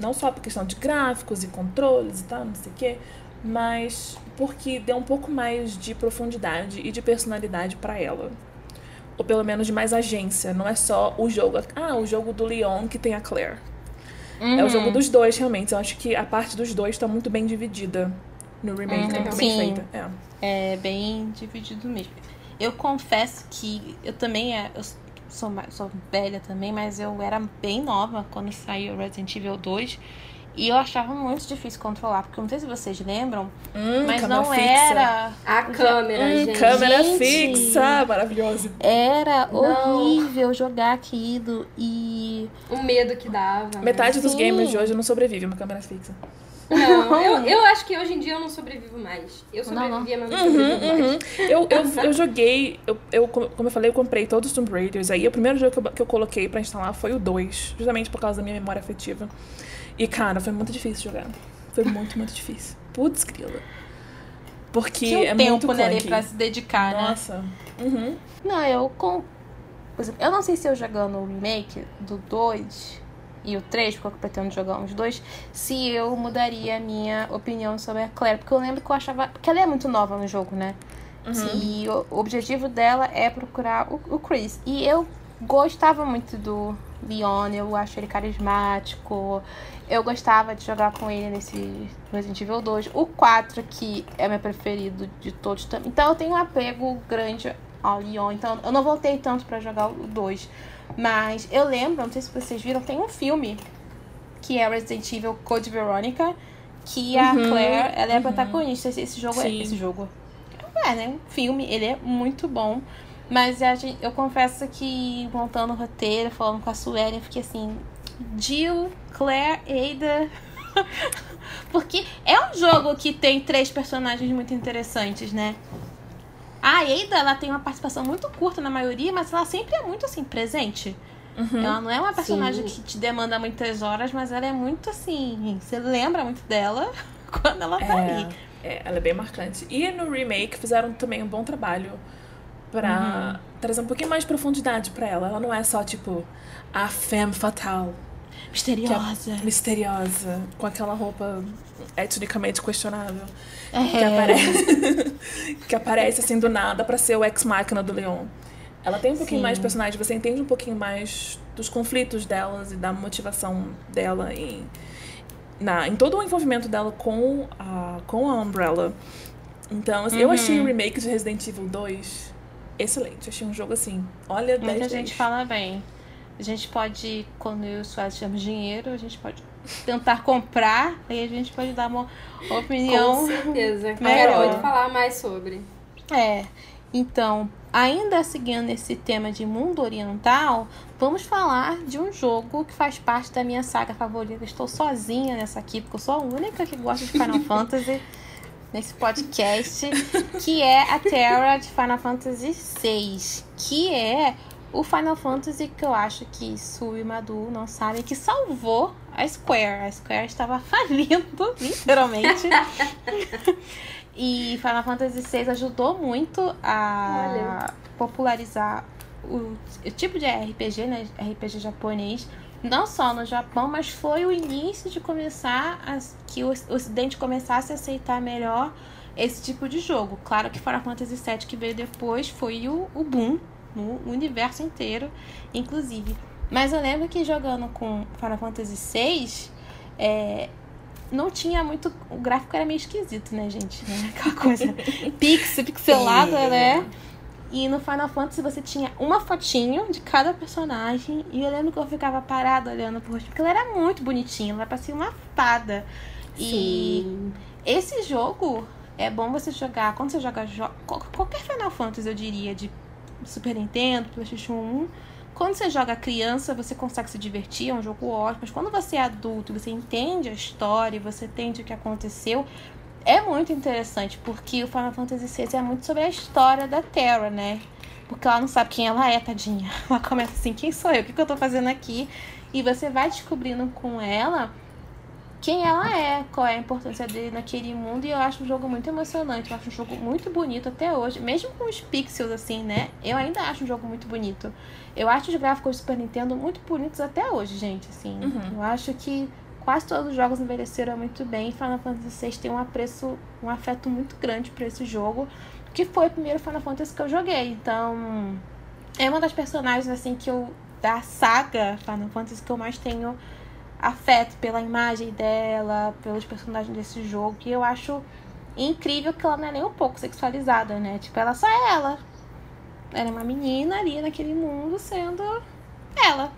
[SPEAKER 3] Não só por questão de gráficos e controles e tal, não sei o quê. Mas porque deu um pouco mais de profundidade e de personalidade pra ela. Ou pelo menos de mais agência. Não é só o jogo. Ah, o jogo do Leon que tem a Claire. É o jogo dos dois, realmente. Eu acho que a parte dos dois tá muito bem dividida no remake. Tá muito bem
[SPEAKER 1] Sim.
[SPEAKER 3] feita. É.
[SPEAKER 1] É bem dividido mesmo. Eu confesso que eu também é, eu sou, sou velha também, mas eu era bem nova quando saiu Resident Evil 2. E eu achava muito difícil controlar, porque eu não sei se vocês lembram,
[SPEAKER 3] Hum,
[SPEAKER 1] mas não
[SPEAKER 3] fixa.
[SPEAKER 1] era.
[SPEAKER 2] A câmera,
[SPEAKER 3] Hum,
[SPEAKER 2] gente.
[SPEAKER 3] câmera
[SPEAKER 1] Gente.
[SPEAKER 3] fixa! Maravilhosa.
[SPEAKER 1] Era
[SPEAKER 2] Não.
[SPEAKER 1] horrível jogar aquilo e.
[SPEAKER 2] O medo que dava. né?
[SPEAKER 3] Metade dos
[SPEAKER 1] Sim.
[SPEAKER 3] gamers de hoje não sobrevive uma câmera fixa.
[SPEAKER 2] Não, eu, eu acho que hoje em dia eu não sobrevivo mais. Eu sobrevivia, mas não
[SPEAKER 3] Uhum,
[SPEAKER 2] sobrevivo mais.
[SPEAKER 3] uhum. Eu, eu, eu joguei, eu, eu, como eu falei, eu comprei todos os Tomb Raiders. Aí o primeiro jogo que eu, que eu coloquei pra instalar foi o 2, justamente por causa da minha memória afetiva. E, cara, foi muito difícil jogar. Foi muito, muito difícil. Putz, grila. Porque
[SPEAKER 1] Tinha um
[SPEAKER 3] é
[SPEAKER 1] tempo
[SPEAKER 3] muito
[SPEAKER 1] né,
[SPEAKER 3] clunky.
[SPEAKER 1] pra se dedicar, né?
[SPEAKER 3] Nossa. Uhum.
[SPEAKER 1] Não, eu com. Por exemplo, eu não sei se eu jogando o remake do 2 e o 3, porque eu pretendo jogar uns dois, se eu mudaria a minha opinião sobre a Claire. Porque eu lembro que eu achava. Porque ela é muito nova no jogo, né? E o, objetivo dela é procurar o, o Chris. E eu gostava muito do Leon, eu acho ele carismático. Eu gostava de jogar com ele nesse Resident Evil 2. O 4, que é meu preferido de todos. Então eu tenho um apego grande ao Leon. Então eu não voltei tanto pra jogar o 2. Mas eu lembro, não sei se vocês viram, tem um filme que é Resident Evil Code Veronica. Que a Claire, ela é a protagonista. Esse, jogo é.
[SPEAKER 3] Sim.
[SPEAKER 1] Esse jogo. É, né? Um filme, ele é muito bom. Mas a gente, eu confesso que montando o roteiro, falando com a Suelen, eu fiquei assim, Jill, Claire, Ada. Porque é um jogo que tem três personagens muito interessantes, né? A Ada, ela tem uma participação muito curta na maioria, mas ela sempre é muito assim, presente. Ela não é uma personagem
[SPEAKER 2] Sim.
[SPEAKER 1] que te demanda muitas horas, mas ela é muito assim. Você lembra muito dela quando ela tá ali.
[SPEAKER 3] É, ela é bem marcante. E no remake fizeram também um bom trabalho pra trazer um pouquinho mais de profundidade pra ela. Ela não é só, tipo, a femme fatale. é
[SPEAKER 1] Misteriosa.
[SPEAKER 3] misteriosa, com aquela roupa etnicamente questionável,
[SPEAKER 1] É.
[SPEAKER 3] que aparece, que aparece assim do nada pra ser o ex-máquina do Leon. Ela tem um pouquinho
[SPEAKER 1] Sim.
[SPEAKER 3] mais de personagem, você entende um pouquinho mais dos conflitos delas e da motivação dela em, na, em todo o envolvimento dela com a, com a Umbrella. Então, assim, eu
[SPEAKER 1] Uhum.
[SPEAKER 3] achei o remake de Resident Evil 2 excelente. Achei um jogo assim, olha, 10
[SPEAKER 1] Muita
[SPEAKER 3] 10.
[SPEAKER 1] gente fala bem. A gente pode, quando eu e o Suárez tivermos dinheiro, a gente pode tentar comprar e a gente pode dar uma
[SPEAKER 2] Com
[SPEAKER 1] opinião.
[SPEAKER 2] certeza.
[SPEAKER 1] melhor.
[SPEAKER 2] Quero muito falar mais sobre.
[SPEAKER 1] É. Então, ainda seguindo esse tema de mundo oriental, vamos falar de um jogo que faz parte da minha saga favorita. Estou sozinha nessa aqui, porque eu sou a única que gosta de Final Fantasy nesse podcast, que é a Terra de Final Fantasy VI, que é o Final Fantasy que eu acho que Su e Madu não sabem, que salvou a Square. A Square estava falindo, literalmente. E Final Fantasy VI ajudou muito a
[SPEAKER 2] Olha.
[SPEAKER 1] popularizar o, o tipo de RPG, né? RPG japonês, não só no Japão, mas foi o início de começar a, que o Ocidente começasse a aceitar melhor esse tipo de jogo. Claro que Final Fantasy VII que veio depois foi o, o boom no universo inteiro, inclusive. Mas eu lembro que jogando com Final Fantasy VI, é, não tinha muito. O gráfico era meio esquisito, né, gente? Né? Aquela coisa pix, pixelada, é. né? E no Final Fantasy você tinha uma fotinho de cada personagem. E eu lembro que eu ficava parada olhando pro rosto, porque ela era muito bonitinha, ela parecia uma fada. E Sim. esse jogo é bom você jogar. Quando você joga jo qualquer Final Fantasy, eu diria, de Super Nintendo, PlayStation 1. Quando você joga criança, você consegue se divertir, é um jogo ótimo. Mas quando você é adulto, você entende a história, você entende o que aconteceu, é muito interessante, porque o Final Fantasy VI é muito sobre a história da Terra, né? Porque ela não sabe quem ela é, tadinha. Ela começa assim, quem sou eu? O que, eu tô fazendo aqui? E você vai descobrindo com ela quem ela é, qual é a importância dele naquele mundo. E eu acho um jogo muito emocionante. Eu acho um jogo muito bonito até hoje. Mesmo com os pixels, assim, né? Eu ainda acho um jogo muito bonito. Eu acho os gráficos do Super Nintendo muito bonitos até hoje, gente. Assim, uhum. eu acho que quase todos os jogos envelheceram muito bem. Final Fantasy VI tem um apreço, um afeto muito grande para esse jogo, que foi o primeiro Final Fantasy que eu joguei. Então, é uma das personagens assim que eu da saga Final Fantasy que eu mais tenho afeto pela imagem dela, pelos personagens desse jogo, que eu acho incrível que ela não é nem um pouco sexualizada, né? Tipo, ela só é ela. Ela é uma menina ali naquele mundo sendo ela.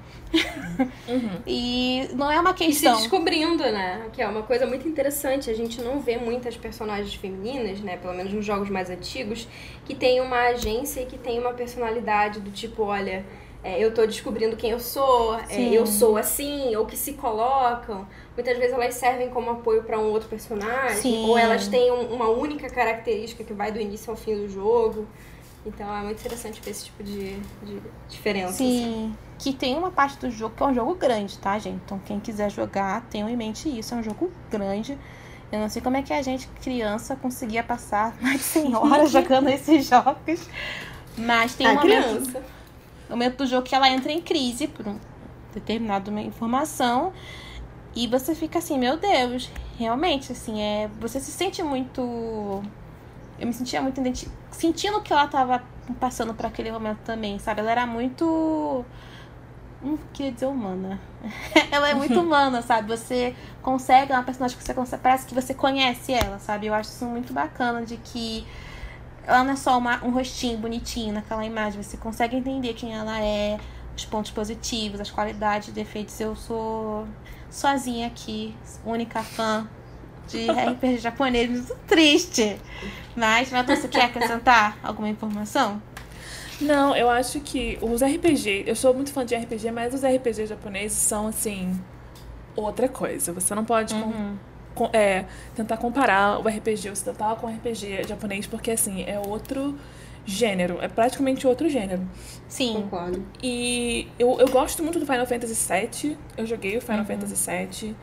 [SPEAKER 1] Uhum. e não é uma questão.
[SPEAKER 2] E se descobrindo, né? Que é uma coisa muito interessante. A gente não vê muitas personagens femininas, né? Pelo menos nos jogos mais antigos, que tem uma agência e que tem uma personalidade do tipo, olha. É, eu tô descobrindo quem eu sou, é, eu sou assim, ou que se colocam. Muitas vezes elas servem como apoio para um outro personagem, Sim. ou elas têm um, uma única característica que vai do início ao fim do jogo. Então é muito interessante ver esse tipo de, de diferença.
[SPEAKER 1] Sim. Assim. Que tem uma parte do jogo que é um jogo grande, tá, gente? Então quem quiser jogar, tenham em mente isso. É um jogo grande. Eu não sei como é que a gente, criança, conseguia passar mais de 100 horas jogando esses jogos. Mas tem um momento, um momento do jogo que ela entra em crise por um determinado informação. E você fica assim, meu Deus, realmente, assim, é. Você se sente muito eu me sentia muito sentindo que ela tava passando por aquele momento também, sabe? Ela era muito não queria dizer humana. ela é muito humana, sabe? Você consegue, é uma personagem que você consegue, parece que você conhece ela, sabe? Eu acho isso muito bacana de que ela não é só uma, um rostinho bonitinho naquela imagem, você consegue entender quem ela é, os pontos positivos, as qualidades, defeitos. Eu sou sozinha aqui, única fã de RPG japonês, muito triste. Mas, Matheus, você quer acrescentar alguma informação?
[SPEAKER 3] Não, eu acho que os RPG, eu sou muito fã de RPG, mas os RPG japoneses são assim outra coisa. Você não pode uhum. É, tentar comparar o RPG ocidental com o RPG japonês, porque assim, é outro gênero, é praticamente outro gênero.
[SPEAKER 1] Sim.
[SPEAKER 2] Concordo.
[SPEAKER 3] E eu, eu gosto muito do Final Fantasy VII. Eu joguei o Final uhum. Fantasy VII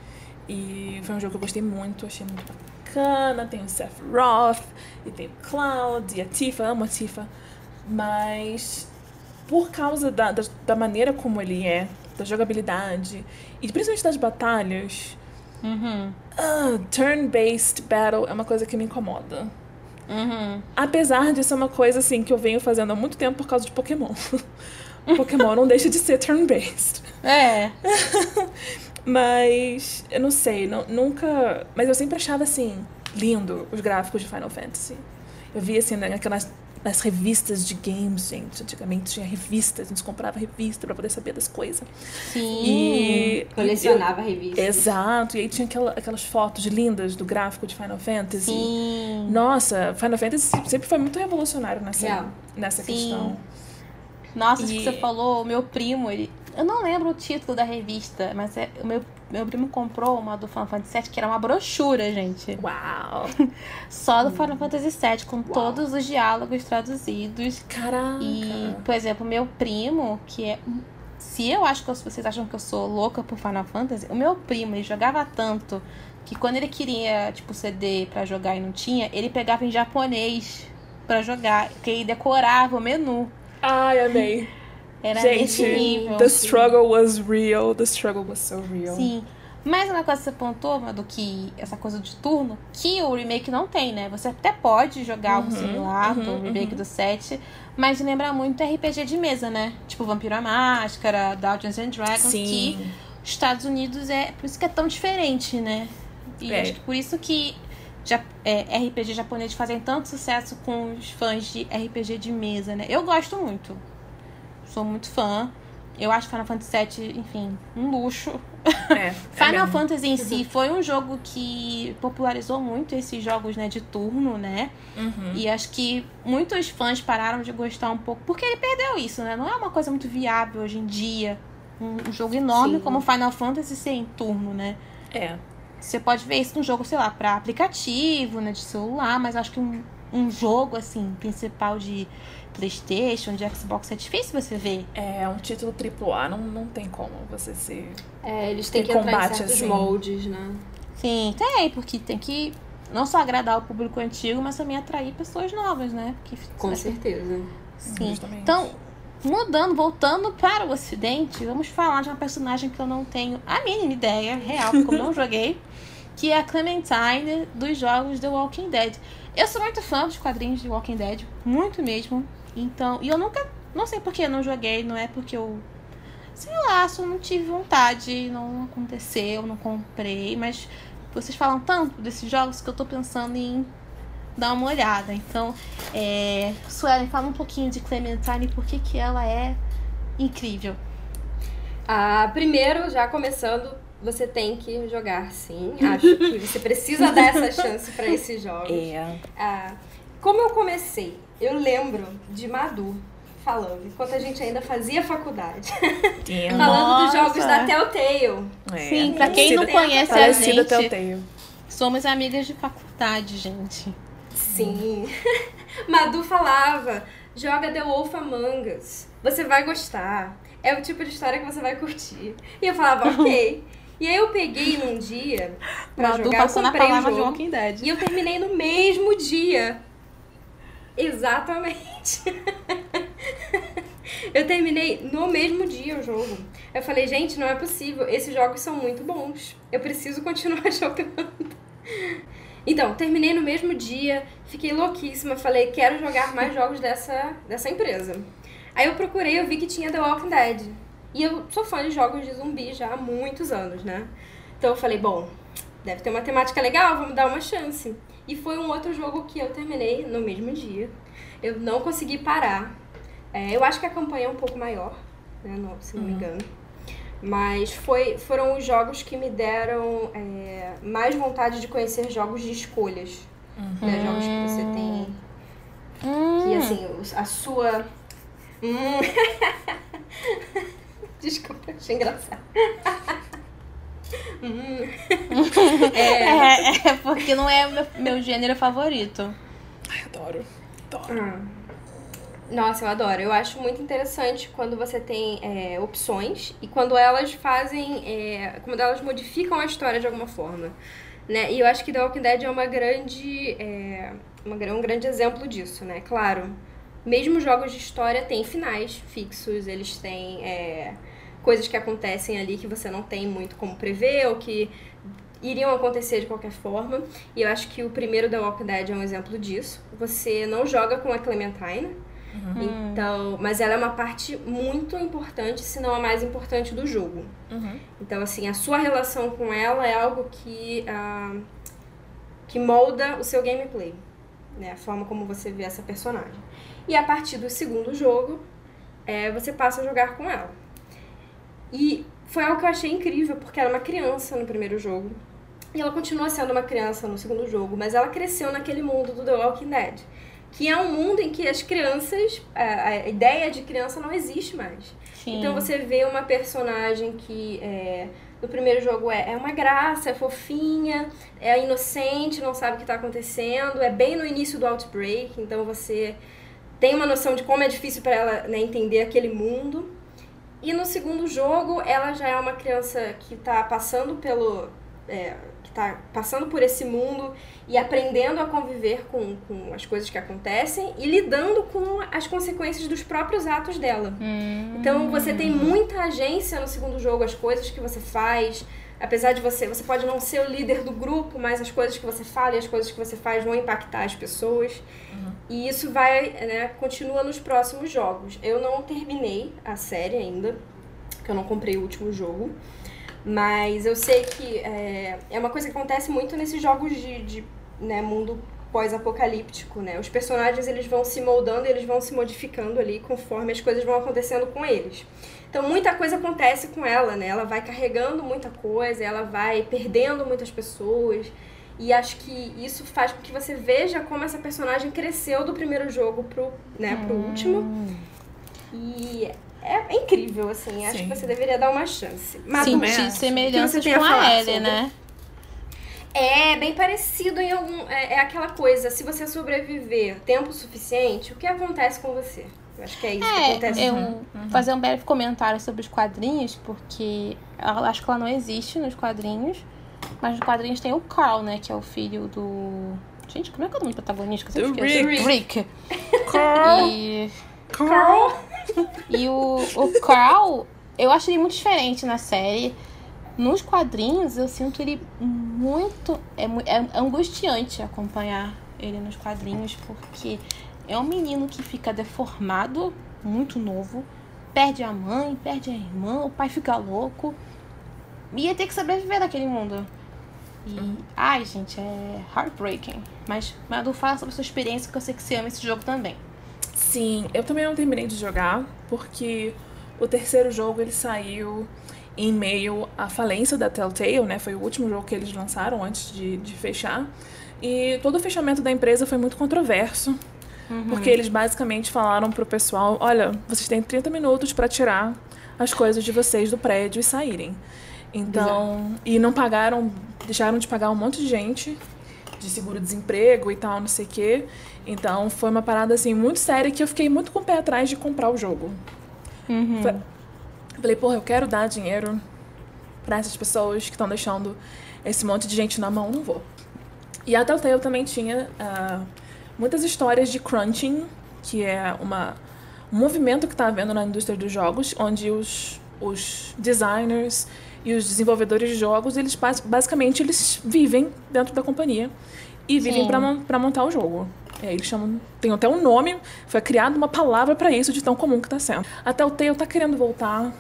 [SPEAKER 3] e foi um jogo que eu gostei muito, achei muito bacana. Tem o Seth Roth, e tem o Cloud, e a Tifa, amo a Tifa. Mas por causa da, da, da maneira como ele é, da jogabilidade, e principalmente das batalhas,
[SPEAKER 1] uhum.
[SPEAKER 3] uh, turn-based battle é uma coisa que me incomoda.
[SPEAKER 1] Uhum.
[SPEAKER 3] Apesar de ser uma coisa assim que eu venho fazendo há muito tempo por causa de Pokémon. Pokémon não deixa de ser turn-based.
[SPEAKER 1] É.
[SPEAKER 3] Mas eu não sei, não, nunca. Mas eu sempre achava assim, lindo os gráficos de Final Fantasy. Eu via assim, naquelas nas revistas de games, gente. Antigamente tinha revistas, a gente comprava revista para poder saber das coisas.
[SPEAKER 1] Sim.
[SPEAKER 2] E colecionava eu, revistas.
[SPEAKER 3] Exato. E aí tinha aquela, aquelas fotos lindas do gráfico de Final Fantasy.
[SPEAKER 1] Sim.
[SPEAKER 3] Nossa, Final Fantasy sempre foi muito revolucionário nessa, nessa Sim. questão.
[SPEAKER 1] Nossa, e... que você falou, o meu primo, ele, eu não lembro o título da revista, mas é, o meu, meu primo comprou uma do Final Fantasy VII, que era uma brochura, gente.
[SPEAKER 3] Uau!
[SPEAKER 1] Só do Final Fantasy VII, com Uau. todos os diálogos traduzidos.
[SPEAKER 3] Caraca!
[SPEAKER 1] E, por exemplo, meu primo, que é. Se eu acho que eu, vocês acham que eu sou louca por Final Fantasy, o meu primo, ele jogava tanto que quando ele queria, tipo, CD para jogar e não tinha, ele pegava em japonês para jogar, que ele decorava o menu.
[SPEAKER 3] Ai, amei.
[SPEAKER 1] Era
[SPEAKER 3] Gente,
[SPEAKER 1] nível.
[SPEAKER 3] the struggle was real. The struggle was so real.
[SPEAKER 1] Sim. Mas uma coisa que você apontou, do que essa coisa de turno, que o remake não tem, né? Você até pode jogar
[SPEAKER 3] Uhum,
[SPEAKER 1] similar
[SPEAKER 3] uhum,
[SPEAKER 1] do remake
[SPEAKER 3] uhum.
[SPEAKER 1] do 7, mas lembra muito RPG de mesa, né? Tipo Vampiro à Máscara, Dungeons and Dragons, que
[SPEAKER 3] Sim.
[SPEAKER 1] os Estados Unidos é. Por isso que é tão diferente, né? E
[SPEAKER 3] É.
[SPEAKER 1] acho que por isso que ja, é, RPG japonês fazem tanto sucesso com os fãs de RPG de mesa, né? Eu gosto muito. Sou muito fã. Eu acho Final Fantasy VII, enfim, um luxo.
[SPEAKER 3] É, é
[SPEAKER 1] Final
[SPEAKER 3] mesmo.
[SPEAKER 1] Fantasy em si foi um jogo que popularizou muito esses jogos né, de turno, né?
[SPEAKER 3] Uhum.
[SPEAKER 1] E acho que muitos fãs pararam de gostar um pouco, porque ele perdeu isso, né? Não é uma coisa muito viável hoje em dia. Um um jogo enorme
[SPEAKER 2] Sim.
[SPEAKER 1] como Final Fantasy ser em turno, né?
[SPEAKER 3] É.
[SPEAKER 1] Você pode ver isso num jogo, sei lá, pra aplicativo, né, de celular, mas acho que um, um jogo, assim, principal de Playstation, de Xbox, é difícil você ver.
[SPEAKER 3] É um título AAA, não, não tem como você ser.
[SPEAKER 2] É, eles têm que entrar em
[SPEAKER 3] combate,
[SPEAKER 2] certos
[SPEAKER 3] assim.
[SPEAKER 2] moldes, né?
[SPEAKER 1] Sim, tem, porque tem que não só agradar o público antigo, mas também atrair pessoas novas, né? Porque,
[SPEAKER 2] Com certeza.
[SPEAKER 1] Sim.
[SPEAKER 3] Justamente.
[SPEAKER 1] Então, mudando, voltando para o ocidente, vamos falar de uma personagem que eu não tenho a mínima ideia real, porque eu não joguei, que é a Clementine dos jogos The Walking Dead. Eu sou muito fã dos quadrinhos de Walking Dead, muito mesmo. Então, e eu nunca, não sei porque eu não joguei, não é porque eu sei lá, só não tive vontade, não aconteceu, não comprei, mas vocês falam tanto desses jogos que eu tô pensando em dar uma olhada. Então, é, Suelen, fala um pouquinho de Clementine, por que que ela é incrível.
[SPEAKER 2] Ah, primeiro, já começando, você tem que jogar sim. Acho que você precisa dar essa chance pra esses jogos.
[SPEAKER 3] É.
[SPEAKER 2] Ah, como eu comecei, eu lembro de Madu falando, enquanto a gente ainda fazia faculdade, falando dos jogos da Telltale.
[SPEAKER 3] É.
[SPEAKER 1] Sim, pra quem não conhece a gente,
[SPEAKER 3] Telltale.
[SPEAKER 1] somos amigas de faculdade, gente.
[SPEAKER 2] Sim. Madu falava: joga The Wolf Among Us. Você vai gostar. É o tipo de história que você vai curtir. E eu falava, ok. E aí eu peguei num dia pra
[SPEAKER 1] Madu
[SPEAKER 2] jogar,
[SPEAKER 1] passou na palavra de
[SPEAKER 2] jogo,
[SPEAKER 1] Walking Dead.
[SPEAKER 2] E eu terminei no mesmo dia. Exatamente. eu terminei no mesmo dia o jogo. Eu falei, gente, não é possível. Esses jogos são muito bons. Eu preciso continuar jogando. Então, terminei no mesmo dia, fiquei louquíssima, falei, quero jogar mais jogos dessa, dessa empresa. Aí eu procurei, eu vi que tinha The Walking Dead. E eu sou fã de jogos de zumbi já há muitos anos, né? Então eu falei, bom, deve ter uma temática legal, vamos dar uma chance. E foi um outro jogo que eu terminei no mesmo dia. Eu não consegui parar. É, eu acho que a campanha é um pouco maior, né, no- se não me engano. Mas foi, foram os jogos que me deram é, mais vontade de conhecer jogos de escolhas. Né? Jogos que você tem.
[SPEAKER 1] Hum,
[SPEAKER 2] Que assim, os- a sua. Hum. Desculpa, achei engraçado. Hum.
[SPEAKER 1] é, é, porque não é meu, meu gênero favorito.
[SPEAKER 3] Ai, adoro. Adoro.
[SPEAKER 2] Ah. Nossa, eu adoro. Eu acho muito interessante quando você tem é, opções e quando elas fazem. é, quando elas modificam a história de alguma forma. Né? E eu acho que The Walking Dead é uma grande. É, uma, um grande exemplo disso, né? Claro. Mesmo jogos de história têm finais fixos, eles têm é, coisas que acontecem ali que você não tem muito como prever ou que iriam acontecer de qualquer forma. E eu acho que o primeiro The Walking Dead é um exemplo disso. Você não joga com a Clementine, então, mas ela é uma parte muito importante, se não a mais importante do jogo.
[SPEAKER 3] Uhum.
[SPEAKER 2] Então, assim, a sua relação com ela é algo que, ah, que molda o seu gameplay, né? A forma como você vê essa personagem. E a partir do segundo jogo, é, você passa a jogar com ela. E foi algo que eu achei incrível, porque era uma criança no primeiro jogo. E ela continua sendo uma criança no segundo jogo, mas ela cresceu naquele mundo do The Walking Dead. Que é um mundo em que as crianças, a, a ideia de criança não existe mais.
[SPEAKER 1] Sim.
[SPEAKER 2] Então você vê uma personagem que é, no primeiro jogo é, é uma graça, é fofinha, é inocente, não sabe o que está acontecendo, é bem no início do Outbreak, então você tem uma noção de como é difícil para ela né, entender aquele mundo. E no segundo jogo, ela já é uma criança que está passando pelo. é, que tá passando por esse mundo e aprendendo a conviver com, com as coisas que acontecem e lidando com as consequências dos próprios atos dela.
[SPEAKER 1] Hum.
[SPEAKER 2] Então você tem muita agência no segundo jogo, as coisas que você faz. Apesar de você, você pode não ser o líder do grupo, mas as coisas que você fala e as coisas que você faz vão impactar as pessoas. E isso vai, né, continua nos próximos jogos. Eu não terminei a série ainda, porque eu não comprei o último jogo. Mas eu sei que é, é uma coisa que acontece muito nesses jogos de, de né, mundo pós-apocalíptico, né? Os personagens eles vão se moldando eles vão se modificando ali conforme as coisas vão acontecendo com eles. Então muita coisa acontece com ela, né? Ela vai carregando muita coisa, ela vai perdendo muitas pessoas. E acho que isso faz com que você veja como essa personagem cresceu do primeiro jogo pro, né, pro último. E é, é incrível, assim. Acho
[SPEAKER 3] Sim.
[SPEAKER 2] que você deveria dar uma chance.
[SPEAKER 3] Acho.
[SPEAKER 1] semelhanças
[SPEAKER 2] O que você a
[SPEAKER 1] com a
[SPEAKER 2] falar
[SPEAKER 1] Ellie,
[SPEAKER 2] sobre?
[SPEAKER 1] né?
[SPEAKER 2] É bem parecido em algum. É, é aquela coisa, se você sobreviver tempo suficiente, o que acontece com você? Eu acho que é isso que acontece.
[SPEAKER 1] É, eu fazer um breve comentário sobre os quadrinhos, porque eu acho que ela não existe nos quadrinhos, mas nos quadrinhos tem o Carl, né, que é o filho do... Gente, como é que é o nome do protagonista? eu
[SPEAKER 3] Do
[SPEAKER 1] esqueço?
[SPEAKER 3] Rick.
[SPEAKER 1] Rick.
[SPEAKER 3] Carl!
[SPEAKER 1] E,
[SPEAKER 2] Carl!
[SPEAKER 1] e o, o Carl, eu acho ele muito diferente na série. Nos quadrinhos, eu sinto ele muito. É, é angustiante acompanhar ele nos quadrinhos, porque é um menino que fica deformado, muito novo, perde a mãe, perde a irmã, o pai fica louco. E ia ter que sobreviver naquele mundo. E, ai, gente, é heartbreaking. Mas, Madu, fala sobre sua experiência, que eu sei que você ama esse jogo também.
[SPEAKER 3] Sim, eu também não terminei de jogar, porque o terceiro jogo ele saiu em meio à falência da Telltale, né? Foi o último jogo que eles lançaram antes de, de fechar. E todo o fechamento da empresa foi muito controverso, porque eles basicamente falaram pro pessoal: olha, vocês têm 30 minutos para tirar as coisas de vocês do prédio e saírem. Então, e não pagaram, deixaram de pagar um monte de gente de seguro-desemprego e tal, não sei o quê. Então foi uma parada assim muito séria que eu fiquei muito com o pé atrás de comprar o jogo. Fa- Falei, porra, eu quero dar dinheiro pra essas pessoas que estão deixando esse monte de gente na mão, não vou. E a Telltale também tinha ah, muitas histórias de crunching, que é uma, um movimento que está havendo na indústria dos jogos, onde os, os designers e os desenvolvedores de jogos, eles bas- basicamente eles vivem dentro da companhia e vivem para montar o jogo. É, eles chamam, tem até um nome, foi criada uma palavra para isso de tão comum que tá sendo. A Telltale tá querendo voltar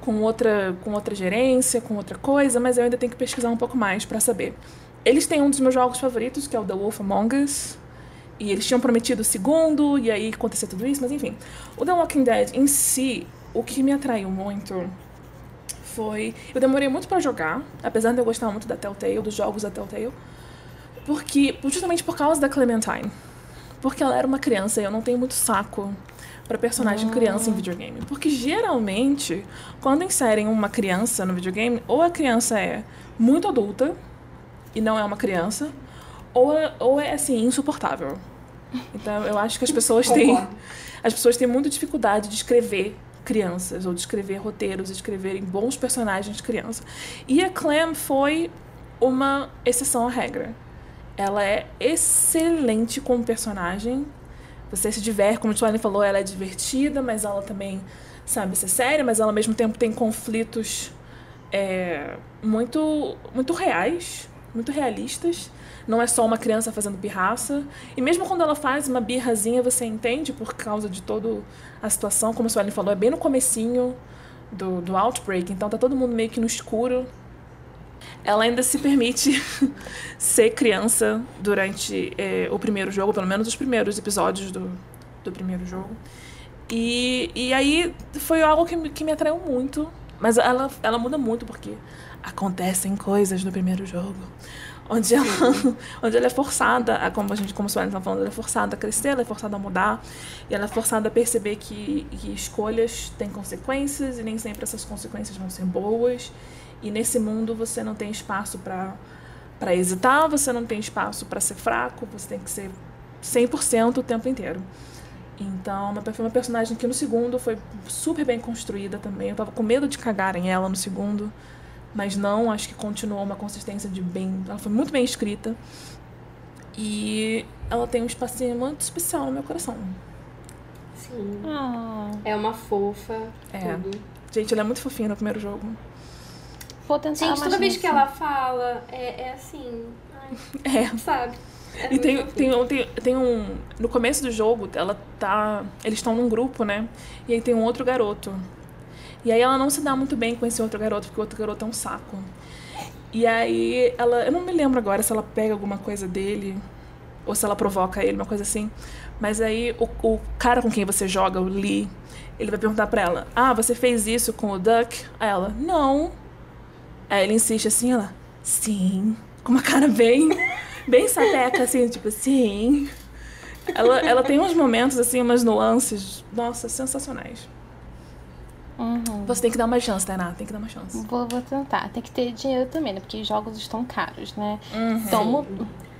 [SPEAKER 3] com outra, com outra gerência, com outra coisa, mas eu ainda tenho que pesquisar um pouco mais para saber. Eles têm um dos meus jogos favoritos, que é o The Wolf Among Us. E eles tinham prometido o segundo, e aí aconteceu tudo isso, mas enfim. O The Walking Dead em si, o que me atraiu muito foi. Eu demorei muito pra jogar, apesar de eu gostar muito da Telltale, dos jogos da Telltale. Porque. Justamente por causa da Clementine. Porque ela era uma criança e eu não tenho muito saco pra personagem criança em videogame. Porque geralmente, quando inserem uma criança no videogame, ou a criança é muito adulta e não é uma criança, ou é, ou é assim, insuportável. Então eu acho que as pessoas têm. As pessoas têm muita dificuldade de escrever crianças, ou de escrever roteiros, de escreverem bons personagens de criança. E a Clem foi uma exceção à regra. Ela é excelente como personagem. Você se diverte, como a Suelen falou, ela é divertida, mas ela também sabe ser séria, mas ela ao mesmo tempo tem conflitos é, muito, muito reais, muito realistas. Não é só uma criança fazendo pirraça. E mesmo quando ela faz uma birrazinha, você entende por causa de toda a situação. Como a Suelen falou, é bem no comecinho do, do Outbreak, então tá todo mundo meio que no escuro. Ela ainda se permite ser criança durante eh, o primeiro jogo, pelo menos os primeiros episódios do, do primeiro jogo. E, e aí foi algo que, me- que me atraiu muito. Mas ela, ela muda muito porque acontecem coisas no primeiro jogo. Onde ela, onde ela é forçada, a, como a gente, como a está falando, ela é forçada a crescer, ela é forçada a mudar, e ela é forçada a perceber que, que escolhas têm consequências e nem sempre essas consequências vão ser boas. E nesse mundo você não tem espaço para hesitar, você não tem espaço para ser fraco, você tem que ser 100% o tempo inteiro. Então, foi uma personagem que no segundo foi super bem construída também. Eu tava com medo de cagarem ela no segundo, mas não, acho que continuou uma consistência de bem. Ela foi muito bem escrita. E ela tem um espacinho muito especial no meu coração.
[SPEAKER 2] Sim.
[SPEAKER 1] Ah,
[SPEAKER 2] É uma fofa.
[SPEAKER 3] É.
[SPEAKER 2] Tudo.
[SPEAKER 3] Gente, ela é muito fofinha no primeiro jogo.
[SPEAKER 1] vou tentar
[SPEAKER 2] Gente, toda vez que ela fala, é, é assim. Ai,
[SPEAKER 3] É.
[SPEAKER 2] sabe? É
[SPEAKER 3] E tem, tem, um- tem, tem um. No começo do jogo, ela tá. Eles estão num grupo, né? E aí tem um outro garoto. E aí ela não se dá muito bem com esse outro garoto, porque o outro garoto é um saco. E aí ela. Eu não me lembro agora se ela pega alguma coisa dele. Ou se ela provoca ele, uma coisa assim. Mas aí o, o cara com quem você joga, o Lee, ele vai perguntar pra ela: Ah, você fez isso com o Duck? Aí ela, não. Aí ele insiste assim, ela, sim. Com uma cara bem, bem sapeca, assim, tipo, sim. Ela, ela tem uns momentos, assim, umas nuances, nossa, sensacionais.
[SPEAKER 1] Uhum.
[SPEAKER 3] Você tem que dar uma chance, Tainá, tem que dar uma chance.
[SPEAKER 1] Vou, vou tentar. Tem que ter dinheiro também, né? Porque jogos estão caros, né?
[SPEAKER 3] Uhum.
[SPEAKER 1] Então, mu-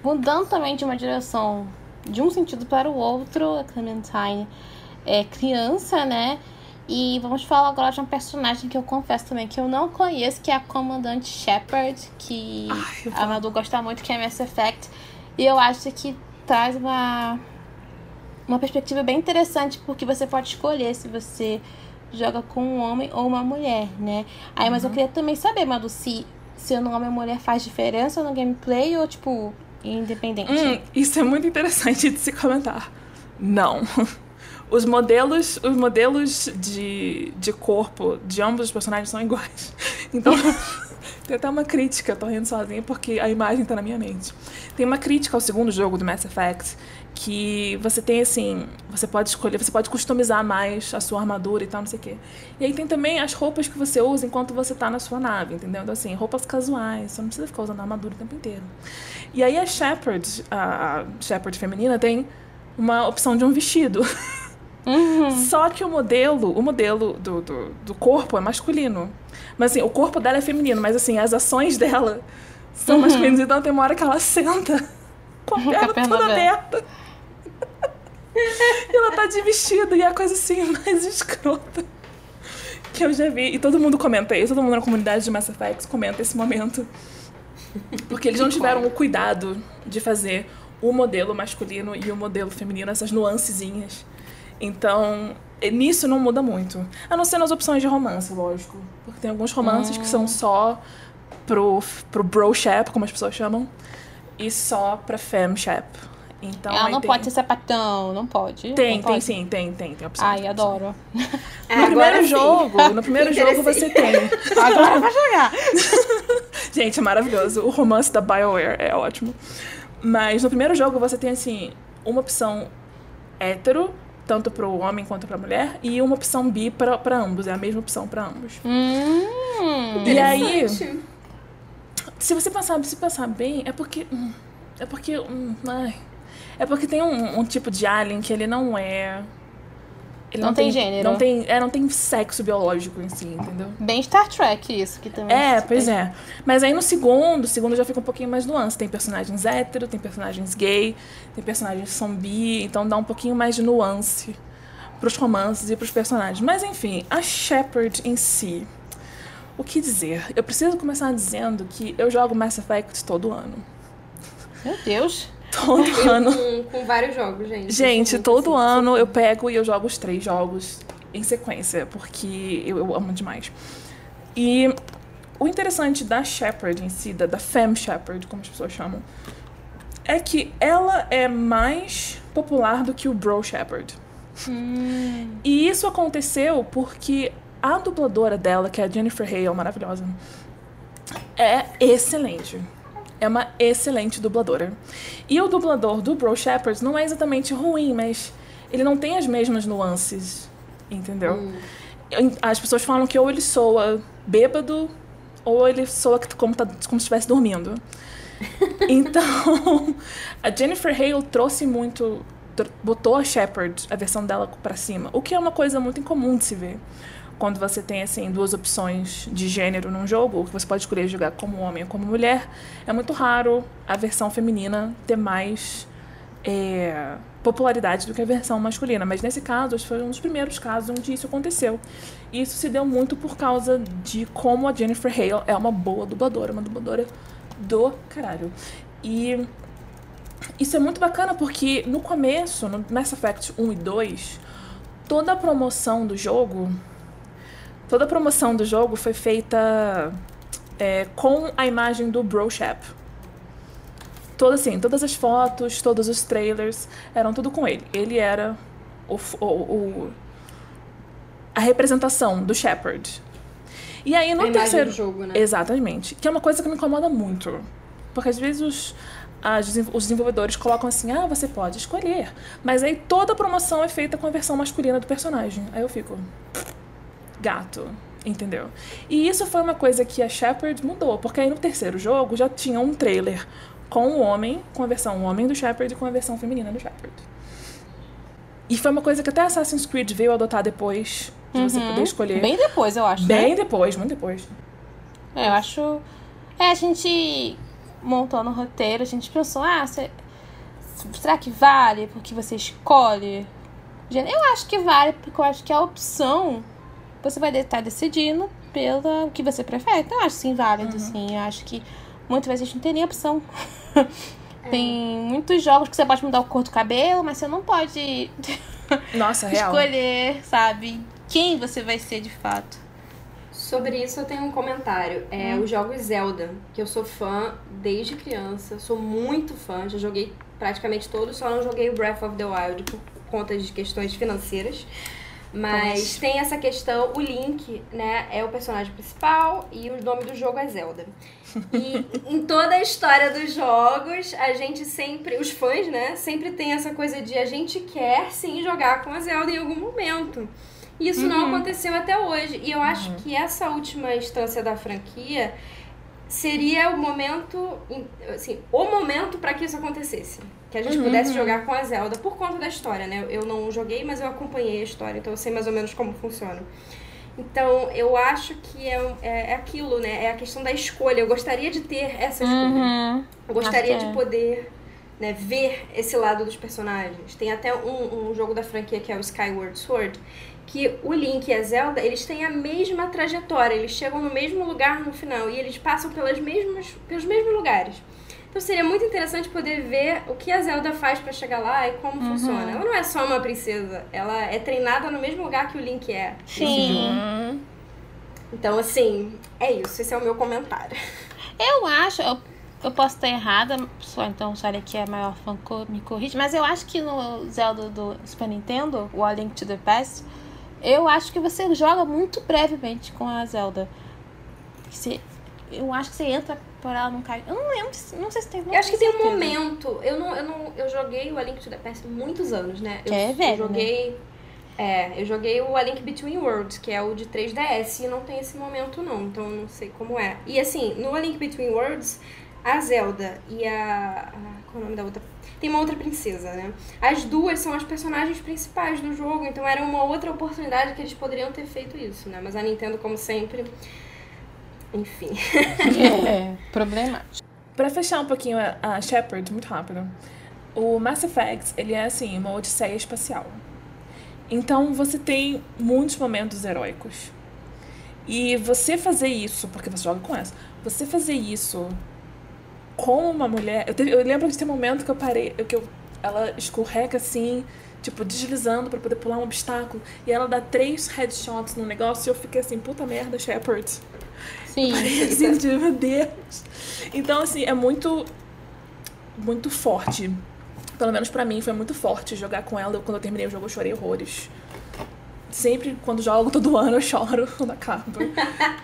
[SPEAKER 1] mudando também de uma direção de um sentido para o outro, a Clementine é criança, né? E vamos falar agora de um personagem que eu confesso também que eu não conheço, que é a Comandante Shepard, que
[SPEAKER 3] Ai,
[SPEAKER 1] a Madu gosta muito, que é Mass Effect. E eu acho que traz uma, uma perspectiva bem interessante, porque você pode escolher se você joga com um homem ou uma mulher, né? Aí, mas eu queria também saber, Madu, se seu nome ou mulher faz diferença no gameplay ou, tipo, independente?
[SPEAKER 3] Hum, isso é muito interessante de se comentar. Não. Os modelos, os modelos de, de corpo de ambos os personagens são iguais. Então, tem até uma crítica, tô rindo sozinha porque a imagem tá na minha mente. Tem uma crítica ao segundo jogo do Mass Effect que você tem assim, você pode escolher, você pode customizar mais a sua armadura e tal, não sei o quê. E aí tem também as roupas que você usa enquanto você tá na sua nave, entendeu? Então assim, roupas casuais, você não precisa ficar usando armadura o tempo inteiro. E aí a Shepard, a Shepard feminina, tem uma opção de um vestido. Só que o modelo, o modelo do, do, do corpo é masculino. Mas assim, o corpo dela é feminino, mas assim, as ações dela são masculinas. Então tem uma hora que ela senta com a
[SPEAKER 1] Com a
[SPEAKER 3] perna
[SPEAKER 1] perna
[SPEAKER 3] toda
[SPEAKER 1] aberta.
[SPEAKER 3] aberta. E ela tá de vestido, e é a coisa assim mais escrota que eu já vi. E todo mundo comenta isso, todo mundo na comunidade de Mass Effect comenta esse momento. Porque eles não tiveram o cuidado de fazer o modelo masculino e o modelo feminino, essas nuancezinhas. Então, nisso não muda muito. A não ser nas opções de romance, lógico. Porque tem alguns romances que são só pro, pro bro shap, como as pessoas chamam, e só pra fem shap. Então,
[SPEAKER 1] Ela não
[SPEAKER 3] tem-
[SPEAKER 1] pode ser sapatão, não pode?
[SPEAKER 3] Tem,
[SPEAKER 1] Não
[SPEAKER 3] tem
[SPEAKER 1] pode?
[SPEAKER 3] sim, tem, tem, tem opção.
[SPEAKER 1] Ai, adoro.
[SPEAKER 2] É,
[SPEAKER 3] No primeiro
[SPEAKER 2] sim.
[SPEAKER 3] jogo, no primeiro jogo você tem.
[SPEAKER 1] Agora vai jogar.
[SPEAKER 3] Gente, é maravilhoso. O romance da BioWare é ótimo. Mas no primeiro jogo você tem, assim, uma opção hétero, tanto pro homem quanto pra mulher, e uma opção bi pra, pra ambos. É a mesma opção pra ambos.
[SPEAKER 1] Hum,
[SPEAKER 3] E aí,
[SPEAKER 2] Interessante.
[SPEAKER 3] se você pensar, se pensar bem, é porque. hum, É porque. hum, ai, é porque tem um, um tipo de alien que ele não é. Ele
[SPEAKER 1] Não tem gênero.
[SPEAKER 3] Não tem, é, não tem sexo biológico em si, entendeu?
[SPEAKER 1] bem Star Trek isso, que também...
[SPEAKER 3] É, pois é. Mas aí no segundo, o segundo já fica um pouquinho mais nuance. Tem personagens hétero, tem personagens gay, tem personagens zumbi, então dá um pouquinho mais de nuance pros romances e pros personagens. Mas enfim, a Shepard em si. O que dizer? Eu preciso começar dizendo que eu jogo Mass Effect todo ano.
[SPEAKER 1] Meu Deus.
[SPEAKER 3] Todo
[SPEAKER 2] Eu
[SPEAKER 3] ano.
[SPEAKER 2] com, com vários jogos, gente.
[SPEAKER 3] Gente,
[SPEAKER 2] sou
[SPEAKER 3] todo
[SPEAKER 2] assim,
[SPEAKER 3] ano eu pego e eu jogo os três jogos em sequência, porque eu, eu amo demais. E o interessante da Shepard em si, da, da Femme Shepard, como as pessoas chamam, é que ela é mais popular do que o Bro Shepard. E isso aconteceu porque a dubladora dela, que é a Jennifer Hale, maravilhosa, é excelente. É uma excelente dubladora. E o dublador do Bro Shepard não é exatamente ruim, mas ele não tem as mesmas nuances, entendeu? As pessoas falam que ou ele soa bêbado, ou ele soa como, tá, como se estivesse dormindo. Então, a Jennifer Hale trouxe muito. botou a Shepard, a versão dela pra cima, o que é uma coisa muito incomum de se ver. Quando você tem, assim, duas opções de gênero num jogo, que você pode escolher jogar como homem ou como mulher, é muito raro a versão feminina ter mais é, popularidade do que a versão masculina. Mas nesse caso, foi um dos primeiros casos onde isso aconteceu. E isso se deu muito por causa de como a Jennifer Hale é uma boa dubladora, uma dubladora do caralho. E isso é muito bacana porque no começo, no Mass Effect 1 e 2, toda a promoção do jogo. Toda a promoção do jogo foi feita é, com a imagem do Broshap. Toda, assim, todas as fotos, todos os trailers, eram tudo com ele. Ele era o, o, o a representação do Shepard. E aí no
[SPEAKER 2] a
[SPEAKER 3] terceiro.
[SPEAKER 2] Do jogo, né?
[SPEAKER 3] Exatamente. Que é uma coisa que me incomoda muito. Porque às vezes os, as, os desenvolvedores colocam assim, ah, você pode escolher. Mas aí toda a promoção é feita com a versão masculina do personagem. Aí eu fico. Gato. Entendeu? E isso foi uma coisa que a Shepard mudou. Porque aí no terceiro jogo já tinha um trailer com o homem, com a versão homem do Shepard e com a versão feminina do Shepard. E foi uma coisa que até Assassin's Creed veio adotar depois de uhum. você poder escolher.
[SPEAKER 1] Bem depois, eu acho.
[SPEAKER 3] Bem
[SPEAKER 1] né?
[SPEAKER 3] depois, muito depois.
[SPEAKER 1] É, eu acho. É, a gente montou no roteiro, a gente pensou, ah, você... será que vale porque você escolhe? Eu acho que vale, porque eu acho que a opção você vai estar decidindo pelo que você prefere. Então, eu acho sim válido, uhum. sim. Eu acho que muitas vezes a gente não tem nem opção. É. Tem muitos jogos que você pode mudar o cor do cabelo, mas você não pode
[SPEAKER 3] Nossa,
[SPEAKER 1] escolher, sabe, quem você vai ser de fato.
[SPEAKER 2] Sobre isso eu tenho um comentário. É hum. os jogos Zelda, que eu sou fã desde criança, sou muito fã, já joguei praticamente todos, só não joguei o Breath of the Wild por conta de questões financeiras. Mas Poxa. tem essa questão, o Link, né, é o personagem principal e o nome do jogo é Zelda. E em toda a história dos jogos, a gente sempre, os fãs, né, sempre tem essa coisa de a gente quer sim jogar com a Zelda em algum momento. E isso uhum. não aconteceu até hoje. E eu acho uhum. que essa última instância da franquia seria o momento, assim, o momento para que isso acontecesse. Que a gente uhum. pudesse jogar com a Zelda por conta da história, né? Eu não joguei, mas eu acompanhei a história, então eu sei mais ou menos como funciona. Então, eu acho que é, é, é aquilo, né? É a questão da escolha. Eu gostaria de ter essa escolha. Uhum. Eu gostaria de é. poder né, ver esse lado dos personagens. Tem até um, um jogo da franquia que é o Skyward Sword, que o Link e a Zelda, eles têm a mesma trajetória, eles chegam no mesmo lugar no final e eles passam pelas mesmas, pelos mesmos lugares. Então seria muito interessante poder ver o que a Zelda faz para chegar lá e como uhum. funciona. Ela não é só uma princesa, ela é treinada no mesmo lugar que o Link é.
[SPEAKER 1] Sim.
[SPEAKER 2] Então, assim, é isso. Esse é o meu comentário.
[SPEAKER 1] Eu acho, eu, eu posso estar errada, só então Sara que é a maior fã me corrige, mas eu acho que no Zelda do Super Nintendo, o A Link to the Past, eu acho que você joga muito brevemente com a Zelda. Você, eu acho que você entra por ela não cai. Eu não lembro, não sei se tem.
[SPEAKER 2] Eu acho que tem um momento. Eu não, eu não, eu joguei o A Link to the Past muitos anos, né?
[SPEAKER 1] Que eu, é velho,
[SPEAKER 2] eu joguei. Né? É, eu joguei o A Link Between Worlds, que é o de 3DS, e não tem esse momento não, então eu não sei como é. E assim, no A Link Between Worlds, a Zelda e a, a qual é o nome da outra? Tem uma outra princesa, né? As duas são as personagens principais do jogo, então era uma outra oportunidade que eles poderiam ter feito isso, né? Mas a Nintendo, como sempre, enfim.
[SPEAKER 1] é, problemático.
[SPEAKER 3] Pra fechar um pouquinho a, a Shepard, muito rápido. O Mass Effect, ele é assim, uma odisseia espacial. Então você tem muitos momentos heróicos. E você fazer isso, porque você joga com essa, você fazer isso com uma mulher. Eu, teve, eu lembro de ter um momento que eu parei, que eu, ela escorrega assim, tipo, deslizando para poder pular um obstáculo. E ela dá três headshots no negócio e eu fiquei assim, puta merda, Shepard.
[SPEAKER 1] Sim.
[SPEAKER 3] assim, tipo, meu Deus. Então, assim, é muito. Muito forte. Pelo menos para mim foi muito forte jogar com ela. Quando eu terminei o jogo, eu chorei horrores. Sempre, quando jogo todo ano, eu choro quando acaba.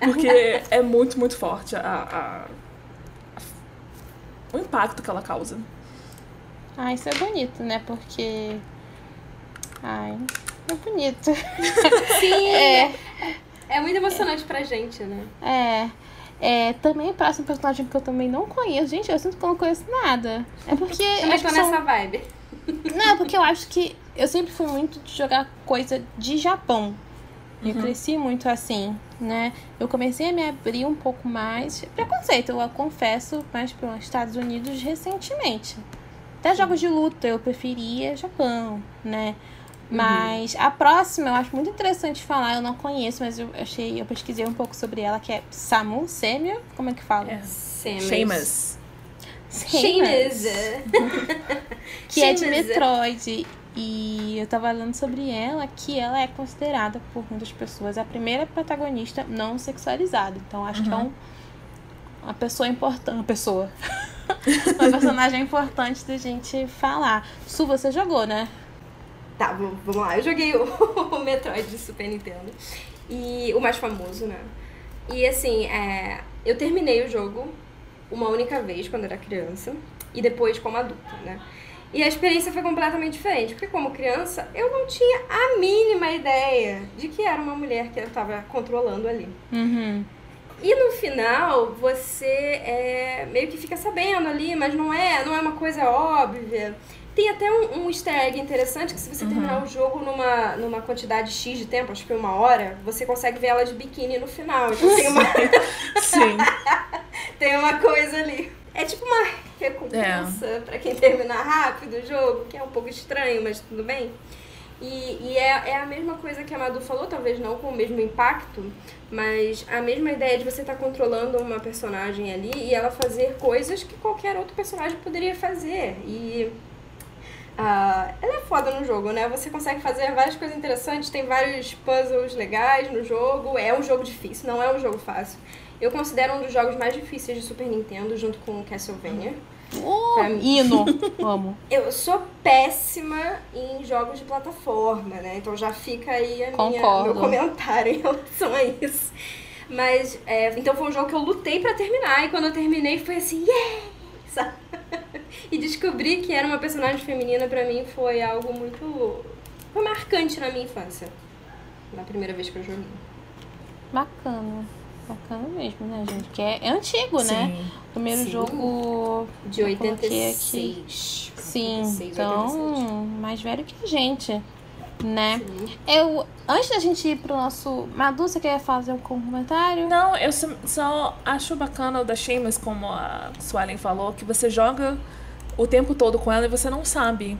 [SPEAKER 3] Porque é muito, muito forte a, a o impacto que ela causa.
[SPEAKER 1] Ah, isso é bonito, né? Porque. Ai, é bonito.
[SPEAKER 2] Sim! É. é muito emocionante é. pra gente, né?
[SPEAKER 1] É. É, também o próximo personagem que eu também não conheço. Gente, eu sinto que eu não conheço nada. É porque.
[SPEAKER 2] Eu também tô nessa são... vibe.
[SPEAKER 1] Não, é porque eu acho que eu sempre fui muito de jogar coisa de Japão. Uhum. Eu cresci muito assim, né? Eu comecei a me abrir um pouco mais. Preconceito, eu confesso, mais para os Estados Unidos recentemente. Até jogos de luta eu preferia Japão, né? Mas a próxima eu acho muito interessante falar, eu não conheço, mas eu achei, eu pesquisei um pouco sobre ela, que é Samu Semio, como é que fala?
[SPEAKER 3] É.
[SPEAKER 2] Seamus.
[SPEAKER 3] Sheamus.
[SPEAKER 2] Seamus.
[SPEAKER 1] que é de. Metroid. E eu tava lendo sobre ela que ela é considerada por muitas pessoas a primeira protagonista não sexualizada. Então acho que é um, uma pessoa importante. Uma pessoa. uma personagem importante da gente falar. Su, você jogou, né?
[SPEAKER 2] Tá, vamos lá. Eu joguei o, o Metroid de Super Nintendo. E o mais famoso, né? E assim, é, eu terminei o jogo uma única vez quando era criança. E depois como adulta, né? E a experiência foi completamente diferente. Porque como criança, eu não tinha a mínima ideia de que era uma mulher que eu tava controlando ali.
[SPEAKER 1] Uhum.
[SPEAKER 2] E no final, você é, meio que fica sabendo ali, mas não é, não é uma coisa óbvia. Tem até um, um easter egg interessante que se você terminar o jogo numa, numa quantidade X de tempo, acho que uma hora, você consegue ver ela de biquíni no final. Então tem uma,
[SPEAKER 3] Sim.
[SPEAKER 2] tem uma coisa ali. É tipo uma recompensa pra quem terminar rápido o jogo, que é um pouco estranho, mas tudo bem. E, e é, é a mesma coisa que a Madu falou, talvez não com o mesmo impacto, mas a mesma ideia de você estar controlando uma personagem ali e ela fazer coisas que qualquer outro personagem poderia fazer. E ah, ela é foda no jogo, né? Você consegue fazer várias coisas interessantes, tem vários puzzles legais no jogo. É um jogo difícil, não é um jogo fácil. Eu considero um dos jogos mais difíceis de Super Nintendo, junto com o Castlevania.
[SPEAKER 1] Oh, hino. Amo.
[SPEAKER 2] Eu sou péssima em jogos de plataforma, né? Então já fica aí a minha, meu comentário em relação a isso. Mas, é, então foi um jogo que eu lutei pra terminar. E quando eu terminei, foi assim, yeah! Sabe? E descobrir que era uma personagem feminina pra mim foi algo muito... Foi marcante na minha infância. Na primeira vez que eu joguei.
[SPEAKER 1] Bacana. Bacana mesmo, né, gente? Que é, é antigo, né?
[SPEAKER 3] Sim.
[SPEAKER 1] O primeiro
[SPEAKER 2] Sim.
[SPEAKER 1] jogo.
[SPEAKER 2] De
[SPEAKER 1] Eu coloquei aqui.
[SPEAKER 2] 86.
[SPEAKER 1] Sim,
[SPEAKER 2] 86,
[SPEAKER 1] então,
[SPEAKER 2] 87.
[SPEAKER 1] mais velho que a gente, né?
[SPEAKER 2] Sim.
[SPEAKER 1] Eu, antes da gente ir pro nosso. Madu, você quer fazer um comentário?
[SPEAKER 3] Não, eu só, acho bacana o da Sheamus, como a Suelen falou, que você joga o tempo todo com ela e você não sabe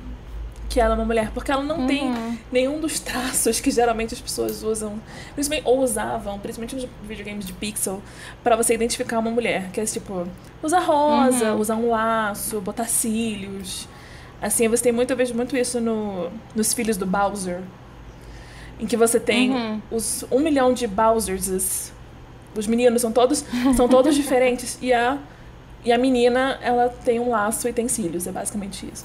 [SPEAKER 3] que ela é uma mulher, porque ela não tem
[SPEAKER 1] Uhum.
[SPEAKER 3] nenhum dos traços que geralmente as pessoas usam, principalmente ou usavam, principalmente nos videogames de pixel, pra você identificar uma mulher, que é tipo, usar rosa,
[SPEAKER 1] Uhum.
[SPEAKER 3] usar um laço, botar cílios. Assim, você tem muito, eu vejo muito isso no, nos filhos do Bowser. Em que você tem
[SPEAKER 1] Uhum.
[SPEAKER 3] os um milhão de Bowsers. Os meninos são todos, são todos diferentes. E a, e a menina, ela tem um laço e tem cílios. É basicamente isso.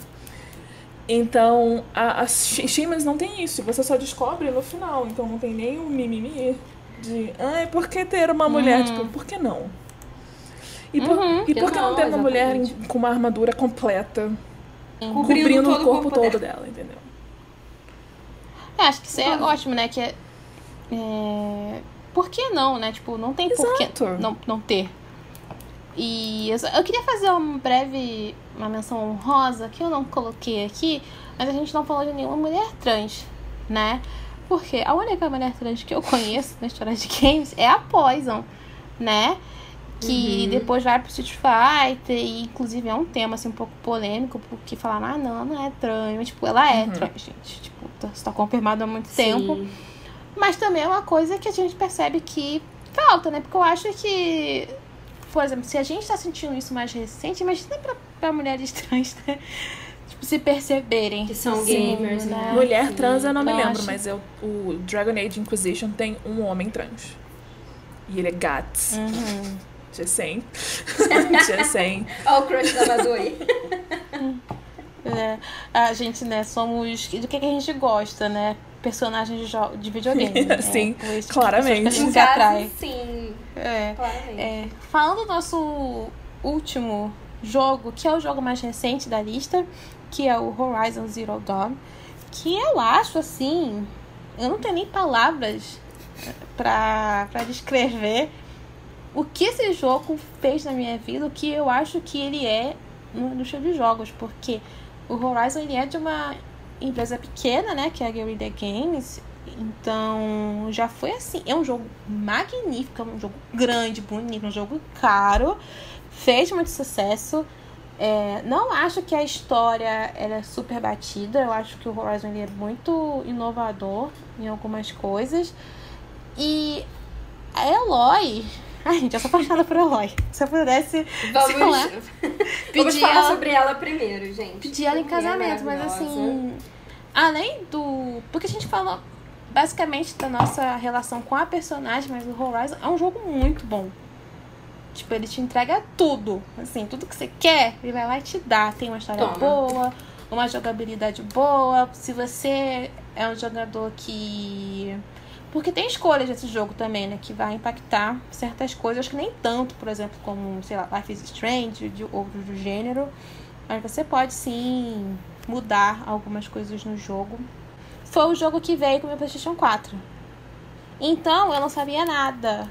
[SPEAKER 3] Então, a- as Sheamus não tem isso. Você só descobre no final. Então, não tem nem um mimimi de... Ai, por que ter uma mulher? Tipo, por que não? E por,
[SPEAKER 1] Uhum.
[SPEAKER 3] e por que não
[SPEAKER 2] não,
[SPEAKER 3] ter uma mulher
[SPEAKER 2] exatamente.
[SPEAKER 3] com uma armadura completa?
[SPEAKER 2] Cobrindo
[SPEAKER 3] Cobrindo,
[SPEAKER 2] todo
[SPEAKER 3] o corpo, todo
[SPEAKER 2] dela.
[SPEAKER 3] dela, entendeu?
[SPEAKER 1] É, acho que isso é ótimo, né? Que é, é, Por que não, né? Tipo, não tem por que
[SPEAKER 3] Exato.
[SPEAKER 1] não, não ter. E eu, só- eu queria fazer um breve, uma menção honrosa que eu não coloquei aqui, mas a gente não falou de nenhuma mulher trans, né? Porque a única mulher trans que eu conheço na história de games é a Poison, né? Que
[SPEAKER 2] Uhum.
[SPEAKER 1] depois vai pro Street Fighter e inclusive é um tema assim um pouco polêmico, porque falaram, ah não, ela não é trans, mas tipo, ela é
[SPEAKER 3] Uhum.
[SPEAKER 1] trans, gente. Tipo, tá- isso tá confirmado há muito tempo.
[SPEAKER 2] Sim.
[SPEAKER 1] Mas também é uma coisa que a gente percebe que falta, né? Porque eu acho que, por exemplo, se a gente tá sentindo isso mais recente, imagina pra, pra mulheres trans, né? Tipo, se perceberem.
[SPEAKER 2] Que são
[SPEAKER 1] assim,
[SPEAKER 2] gamers, né?
[SPEAKER 3] Mulher
[SPEAKER 2] sim.
[SPEAKER 3] trans eu não me
[SPEAKER 1] Eu
[SPEAKER 3] lembro, mas eu, o Dragon Age Inquisition tem um homem trans. E ele é Gats.
[SPEAKER 1] Uhum.
[SPEAKER 3] Just saying. Just saying.
[SPEAKER 2] Olha o crush da Madu aí.
[SPEAKER 1] É, a gente, né, somos. Do que, que a gente gosta, né? Personagens de, de videogame. né?
[SPEAKER 3] Sim,
[SPEAKER 1] tipo
[SPEAKER 3] claramente.
[SPEAKER 1] que a gente se atrai.
[SPEAKER 2] sim.
[SPEAKER 1] É.
[SPEAKER 2] Claramente.
[SPEAKER 1] É, falando do nosso último jogo, que é o jogo mais recente da lista, que é o Horizon Zero Dawn, que eu acho assim, eu não tenho nem palavras pra, pra descrever o que esse jogo fez na minha vida, o que eu acho que ele é no indústria de jogos, porque o Horizon ele é de uma empresa pequena, né, que é a Guerrilla Games, então já foi assim, é um jogo magnífico, é um jogo grande, bonito, um jogo caro, fez muito sucesso, É, não acho que a história ela é super batida. Eu acho que o Horizon ele é muito inovador em algumas coisas. E a Eloy. Ai, gente, eu sou apaixonada por Eloy. Se eu pudesse.
[SPEAKER 2] Vamos,
[SPEAKER 1] lá,
[SPEAKER 2] vamos
[SPEAKER 1] pedir
[SPEAKER 2] falar
[SPEAKER 1] ela-
[SPEAKER 2] sobre ela primeiro, gente.
[SPEAKER 1] pedir ela em
[SPEAKER 2] Mulher
[SPEAKER 1] casamento, mas assim. Além do. Porque a gente falou basicamente da nossa relação com a personagem, mas o Horizon é um jogo muito bom. Tipo, ele te entrega tudo. Assim, tudo que você quer, ele vai lá e te dá. Tem uma história
[SPEAKER 2] Toma.
[SPEAKER 1] boa, uma jogabilidade boa. Se você é um jogador que. Porque tem escolhas desse jogo também, né? Que vai impactar certas coisas. Acho que nem tanto, por exemplo, como, sei lá, Life is Strange, de outros do gênero. Mas você pode sim mudar algumas coisas no jogo. Foi o jogo que veio com o meu PlayStation 4. Então eu não sabia nada.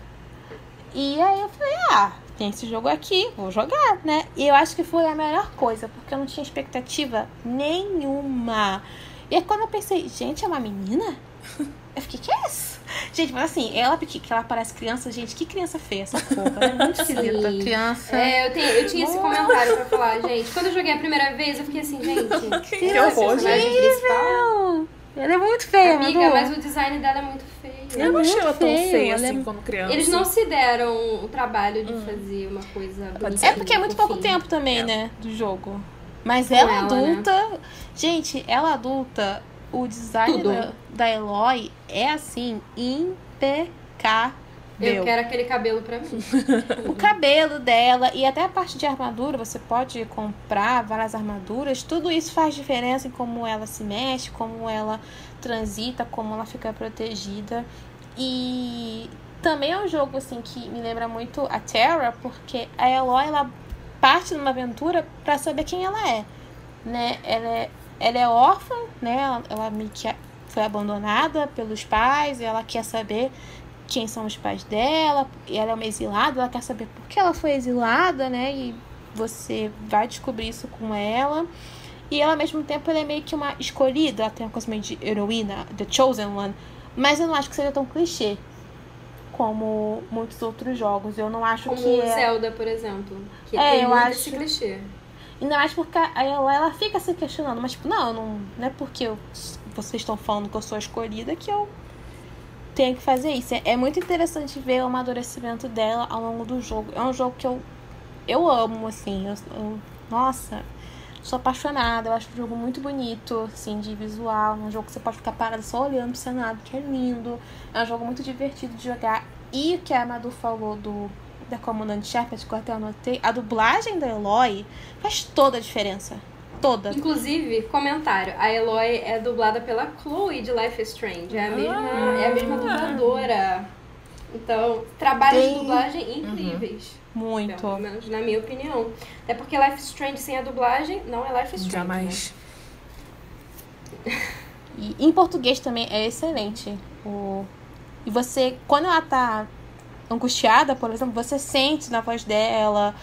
[SPEAKER 1] E aí eu falei, ah, tem esse jogo aqui, vou jogar, né? E eu acho que foi a melhor coisa, porque eu não tinha expectativa nenhuma. E aí quando eu pensei, gente, é uma menina? Eu fiquei, que é isso? Gente, mas assim, ela que que ela parece criança, gente, que criança feia essa porra. Ela é muito esquisita. Criança.
[SPEAKER 2] É, eu, tenho, eu tinha esse comentário pra falar, gente. Quando eu joguei a primeira vez, eu fiquei assim, gente.
[SPEAKER 3] Que
[SPEAKER 2] é o
[SPEAKER 3] horror,
[SPEAKER 2] principal.
[SPEAKER 1] Não, Ela é muito feia,
[SPEAKER 2] Amiga,
[SPEAKER 1] Madu.
[SPEAKER 2] mas o design dela é muito feio.
[SPEAKER 3] Eu não achei ela tão
[SPEAKER 1] feio,
[SPEAKER 3] feia
[SPEAKER 1] é-
[SPEAKER 3] assim quando criança.
[SPEAKER 2] Eles não se deram o trabalho de fazer uma coisa.
[SPEAKER 1] É porque é muito pouco
[SPEAKER 2] fofinha.
[SPEAKER 1] tempo também,
[SPEAKER 3] É.
[SPEAKER 1] né, do jogo. Mas ela,
[SPEAKER 2] ela,
[SPEAKER 1] adulta. Gente, ela adulta, o design da, da Eloy é assim, impecável.
[SPEAKER 2] Eu quero aquele cabelo pra mim.
[SPEAKER 1] O cabelo dela e até a parte de armadura, você pode comprar várias armaduras. Tudo isso faz diferença em como ela se mexe, como ela transita, como ela fica protegida. E também é um jogo assim que me lembra muito a Terra, porque a Eloy ela parte numa aventura pra saber quem ela é, né? Ela é, ela é órfã, né? Ela, ela foi abandonada pelos pais, e ela quer saber quem são os pais dela, e ela é uma exilada, ela quer saber por que ela foi exilada, né? E você vai descobrir isso com ela. E ela, ao mesmo tempo, ela é meio que uma escolhida, ela tem uma coisa meio de heroína, The Chosen One. Mas eu não acho que seja tão clichê como muitos outros jogos. Eu não acho
[SPEAKER 2] Como
[SPEAKER 1] que
[SPEAKER 2] o
[SPEAKER 1] é.
[SPEAKER 2] Zelda, por exemplo. Que
[SPEAKER 1] É,
[SPEAKER 2] tem
[SPEAKER 1] eu
[SPEAKER 2] muito
[SPEAKER 1] acho-
[SPEAKER 2] esse clichê.
[SPEAKER 1] Ainda mais porque ela, ela fica se questionando, mas tipo, não, não, não é porque eu- vocês estão falando que eu sou escolhida que eu tenho que fazer isso. É, é muito interessante ver o amadurecimento dela ao longo do jogo. É um jogo que eu, eu amo, assim. Eu, eu- nossa, sou apaixonada. Eu acho um jogo muito bonito, assim, de visual. Um jogo que você pode ficar parado só olhando pro cenário, que é lindo. É um jogo muito divertido de jogar. E o que a Madu falou do da Comandante Shepard, que eu até anotei, a dublagem da Eloy faz toda a diferença. Toda.
[SPEAKER 2] Inclusive, comentário, a Eloy é dublada pela Chloe de Life is Strange. É a mesma, é a mesma dubladora. Então, trabalhos
[SPEAKER 1] Tem-
[SPEAKER 2] de dublagem incríveis.
[SPEAKER 1] Muito.
[SPEAKER 2] Pelo menos na minha opinião. Até porque Life is Strange sem a dublagem não é Life is Strange.
[SPEAKER 3] Jamais.
[SPEAKER 1] E em português também é excelente. O... E você, quando ela tá angustiada, por exemplo, você sente na voz dela.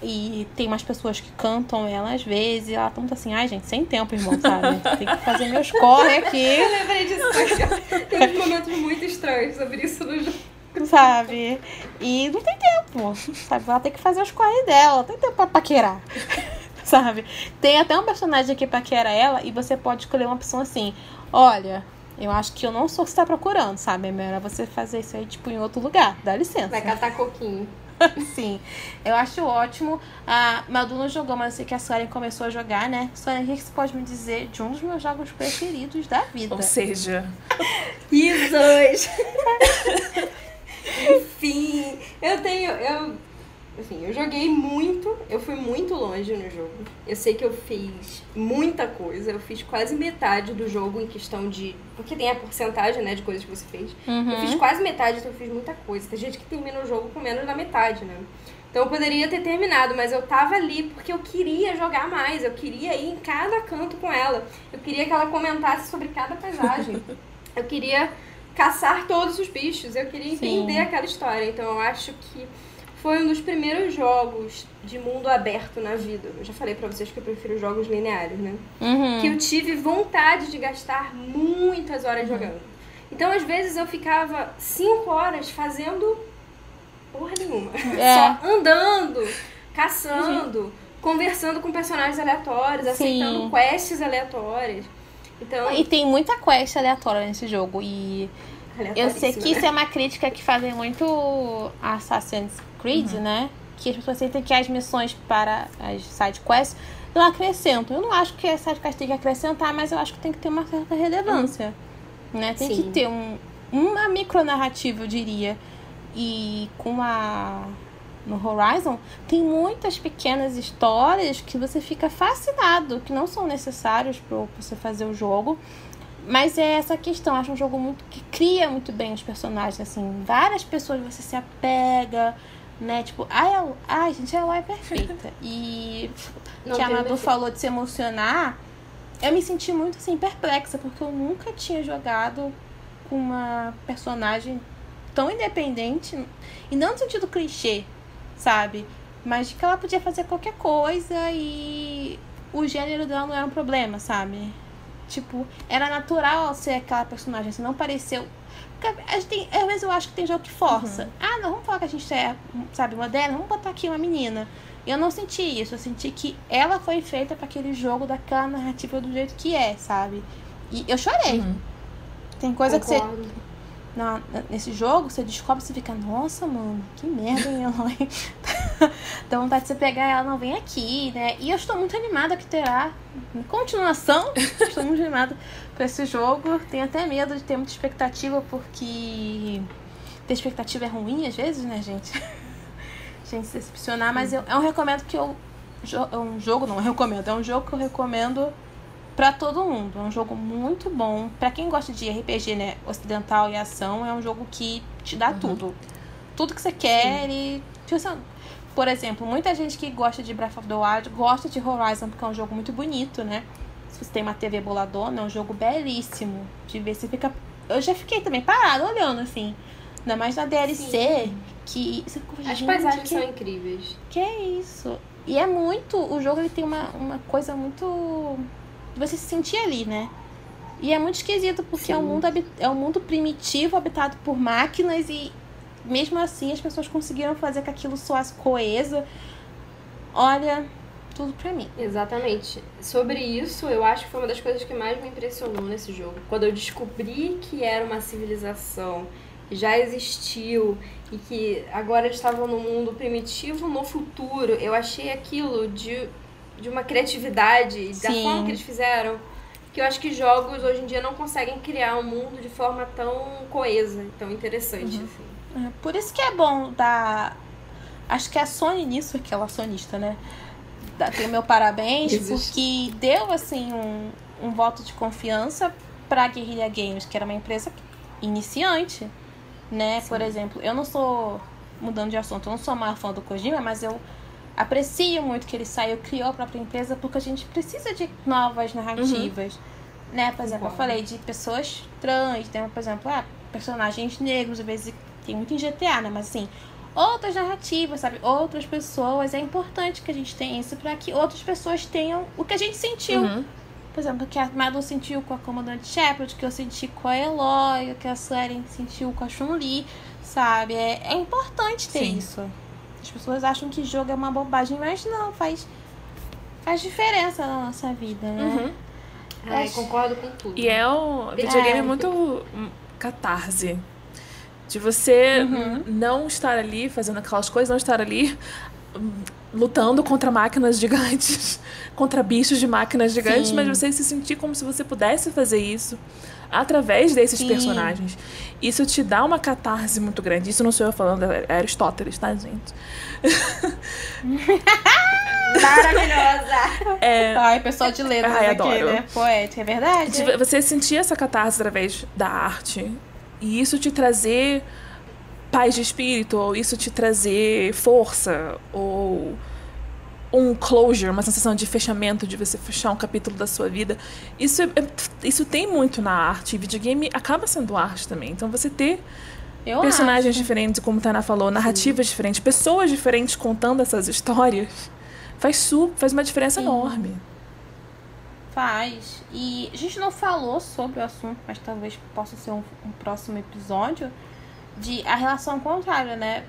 [SPEAKER 1] E tem umas pessoas que cantam ela às vezes. E ela tá muito assim, ai gente, sem tempo, irmão, sabe? Tem que fazer meus corre aqui,
[SPEAKER 2] Eu lembrei disso. Tem uns momentos muito estranhos sobre isso no jogo.
[SPEAKER 1] sabe? E não tem tempo, sabe? Ela tem que fazer os corre dela, não tem tempo pra paquerar. Sabe? Tem até um personagem aqui pra paquera ela e você pode escolher uma opção assim: olha, eu acho que eu não sou o que você tá procurando, sabe? É melhor você fazer isso aí, tipo, em outro lugar. Dá licença.
[SPEAKER 2] Vai catar coquinho.
[SPEAKER 1] Sim, eu acho ótimo. A Madu não jogou, mas eu sei que a Suelen começou a jogar, né? Suelen, o que você pode me dizer de um dos meus jogos preferidos da vida?
[SPEAKER 3] Ou seja,
[SPEAKER 2] Risos! Enfim, eu tenho. Eu, enfim, eu joguei muito, eu fui muito longe no jogo. Eu sei que eu fiz muita coisa, eu fiz quase metade do jogo em questão de. Porque tem a porcentagem, né, de coisas que você fez.
[SPEAKER 1] Uhum.
[SPEAKER 2] Eu fiz quase metade, então eu fiz muita coisa. Tem gente que termina o jogo com menos da metade, né? Então eu poderia ter terminado, mas eu tava ali porque eu queria jogar mais, eu queria ir em cada canto com ela. Eu queria que ela comentasse sobre cada paisagem. eu queria caçar todos os bichos, eu queria
[SPEAKER 1] Sim.
[SPEAKER 2] entender aquela história. Então eu acho que foi um dos primeiros jogos de mundo aberto na vida. Eu já falei pra vocês que eu prefiro jogos lineares, né?
[SPEAKER 1] Uhum.
[SPEAKER 2] que eu tive vontade de gastar muitas horas jogando. Então, às vezes, eu ficava cinco horas fazendo porra nenhuma.
[SPEAKER 1] É.
[SPEAKER 2] Só andando, caçando, conversando com personagens aleatórios,
[SPEAKER 1] Sim.
[SPEAKER 2] aceitando quests aleatórias. Então,
[SPEAKER 1] E tem muita quest aleatória nesse jogo. E eu sei que isso é uma crítica que fazem muito a Assassin's Creed, né? Que as pessoas sentem que as missões para as side quests não acrescentam. Eu não acho que a side quest tem que acrescentar, mas eu acho que tem que ter uma certa relevância. Né? Tem
[SPEAKER 2] Sim.
[SPEAKER 1] que ter um, uma micronarrativa, eu diria. E com a. No Horizon, tem muitas pequenas histórias que você fica fascinado, que não são necessários para você fazer o jogo. Mas é essa questão, acho um jogo muito que cria muito bem os personagens, assim, várias pessoas você se apega, né? Tipo, ai, a, ai gente, a Ela é perfeita. E
[SPEAKER 2] Não
[SPEAKER 1] que a Madu falou de se emocionar, eu me senti muito assim, perplexa, porque eu nunca tinha jogado com uma personagem tão independente, e não no sentido clichê, sabe? Mas de que ela podia fazer qualquer coisa e o gênero dela não era um problema, sabe? Tipo, era natural ser aquela personagem, assim, não pareceu. A gente tem, às vezes eu acho que tem jogo que força. Ah, não, vamos falar que a gente é, sabe, moderna, vamos botar aqui uma menina. Eu não senti isso, eu senti que ela foi feita para aquele jogo daquela narrativa do jeito que é, sabe? E eu chorei.
[SPEAKER 3] Uhum.
[SPEAKER 1] Tem coisa que você
[SPEAKER 2] Concordo.
[SPEAKER 1] Na, nesse jogo, você descobre, você fica, nossa, mano, que merda, hein, Eloy? Dá vontade de você pegar ela, não vem aqui, né? E eu estou muito animada que terá continuação. estou muito animada pra esse jogo. Tenho até medo de ter muita expectativa, porque ter expectativa é ruim às vezes, né, gente? gente se decepcionar, mas eu, é um recomendo que eu. É um jogo, não, eu recomendo. É um jogo que eu recomendo pra todo mundo. É um jogo muito bom. Pra quem gosta de RPG, né, ocidental e ação, é um jogo que te dá tudo. Tudo que você quer e. tipo assim, Por exemplo, muita gente que gosta de Breath of the Wild gosta de Horizon porque é um jogo muito bonito, né? Se você tem uma TV boladona, é um jogo belíssimo. De ver, você fica. Eu já fiquei também parada olhando, assim. Ainda mais na DLC, que. Você fica,
[SPEAKER 2] As paisagens
[SPEAKER 1] que
[SPEAKER 2] são incríveis.
[SPEAKER 1] que é isso? E é muito. O jogo ele tem uma, uma coisa muito. Você se sentir ali, né? E é muito esquisito, porque é um, mundo, é um mundo primitivo, habitado por máquinas, e mesmo assim as pessoas conseguiram fazer que aquilo soasse coeso. Olha, tudo pra mim.
[SPEAKER 2] Exatamente. Sobre isso, eu acho que foi uma das coisas que mais me impressionou nesse jogo. Quando eu descobri que era uma civilização que já existiu e que agora estavam no mundo primitivo no futuro, eu achei aquilo de, de uma criatividade, da
[SPEAKER 1] Sim.
[SPEAKER 2] forma que eles fizeram, que eu acho que jogos hoje em dia não conseguem criar um mundo de forma tão coesa, tão interessante. assim.
[SPEAKER 1] É, Por isso que é bom dar. Acho que a Sony nisso, que ela é sonista, né? Dá- Tem o meu parabéns, porque deu assim um, um voto de confiança pra Guerrilla Games, que era uma empresa iniciante, né? Por exemplo, eu não sou, mudando de assunto, eu não sou uma fã do Kojima, mas eu aprecio muito que ele saiu, criou a própria empresa, porque a gente precisa de novas narrativas. Né? Por exemplo, eu falei de pessoas trans, né? Por exemplo, ah, personagens negros, às vezes tem muito em GTA, né? Mas assim, outras narrativas, sabe? Outras pessoas. É importante que a gente tenha isso para que outras pessoas tenham o que a gente sentiu.
[SPEAKER 3] Uhum.
[SPEAKER 1] Por exemplo, o que a Madu sentiu com a Comandante Shepard, o que eu senti com a Eloy, o que a Suelen sentiu com a Chun-Li, sabe? É, é importante ter
[SPEAKER 3] Sim.
[SPEAKER 1] isso. As pessoas acham que jogo é uma bobagem, mas não, faz, faz diferença na nossa vida, né?
[SPEAKER 3] Uhum.
[SPEAKER 2] Ai,
[SPEAKER 1] Acho-
[SPEAKER 2] concordo com tudo.
[SPEAKER 3] E é um videogame
[SPEAKER 1] É.
[SPEAKER 3] muito catarse. De você
[SPEAKER 1] Uhum.
[SPEAKER 3] não estar ali fazendo aquelas coisas, não estar ali hum, lutando contra máquinas gigantes, contra bichos de máquinas gigantes,
[SPEAKER 1] Sim.
[SPEAKER 3] mas você se sentir como se você pudesse fazer isso através desses
[SPEAKER 1] Sim.
[SPEAKER 3] personagens. Isso te dá uma catarse muito grande. Isso não sou eu falando, é Aristóteles, tá, gente?
[SPEAKER 2] Maravilhosa!
[SPEAKER 3] É,
[SPEAKER 1] Ai, pessoal de letras
[SPEAKER 3] Ai,
[SPEAKER 1] aqui,
[SPEAKER 3] adoro.
[SPEAKER 1] né? Poética, é verdade?
[SPEAKER 3] de você sentir essa catarse através da arte e isso te trazer paz de espírito, ou isso te trazer força, ou um closure, uma sensação de fechamento, de você fechar um capítulo da sua vida. Isso, é- é- isso tem muito na arte. E videogame acaba sendo arte também. Então você ter
[SPEAKER 1] Eu
[SPEAKER 3] personagens
[SPEAKER 1] acho.
[SPEAKER 3] diferentes, como a Tana falou, narrativas diferentes, pessoas diferentes contando essas histórias, faz, su faz uma diferença
[SPEAKER 1] Sim.
[SPEAKER 3] enorme.
[SPEAKER 1] Faz. E a gente não falou sobre o assunto, mas talvez possa ser um, um próximo episódio. De a relação contrária, né?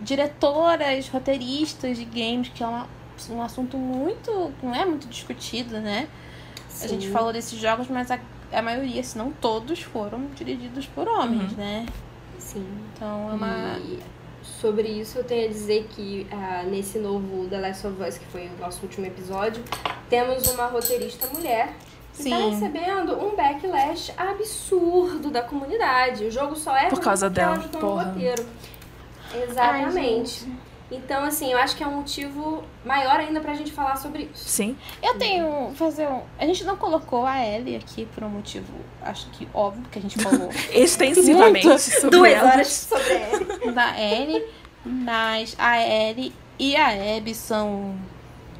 [SPEAKER 1] Diretoras, roteiristas de games, que é uma um assunto muito. não é muito discutido, né?
[SPEAKER 2] Sim.
[SPEAKER 1] A gente falou desses jogos, mas a, a maioria, se não todos, foram dirigidos por homens,
[SPEAKER 3] Uhum.
[SPEAKER 1] né?
[SPEAKER 2] Sim.
[SPEAKER 1] Então é uma.
[SPEAKER 2] E sobre isso eu tenho a dizer que ah, nesse novo The Last of Us, que foi o nosso último episódio, temos uma roteirista mulher que está
[SPEAKER 1] Sim.
[SPEAKER 2] recebendo um backlash absurdo da comunidade. O jogo só é
[SPEAKER 3] Por causa dela,
[SPEAKER 2] ela
[SPEAKER 3] porra.
[SPEAKER 2] roteiro.
[SPEAKER 1] Ai,
[SPEAKER 2] Exatamente.
[SPEAKER 1] gente.
[SPEAKER 2] Então, assim, eu acho que é um motivo maior ainda pra gente falar sobre isso.
[SPEAKER 3] Sim.
[SPEAKER 1] Eu tenho. fazer um. A gente não colocou a Ellie aqui por um motivo, acho que óbvio, que a gente falou
[SPEAKER 3] Extensivamente
[SPEAKER 1] Muito.
[SPEAKER 3] sobre
[SPEAKER 2] Duas
[SPEAKER 3] ela.
[SPEAKER 2] horas sobre ele.
[SPEAKER 1] da Ellie, mas a Ellie e a Abby são.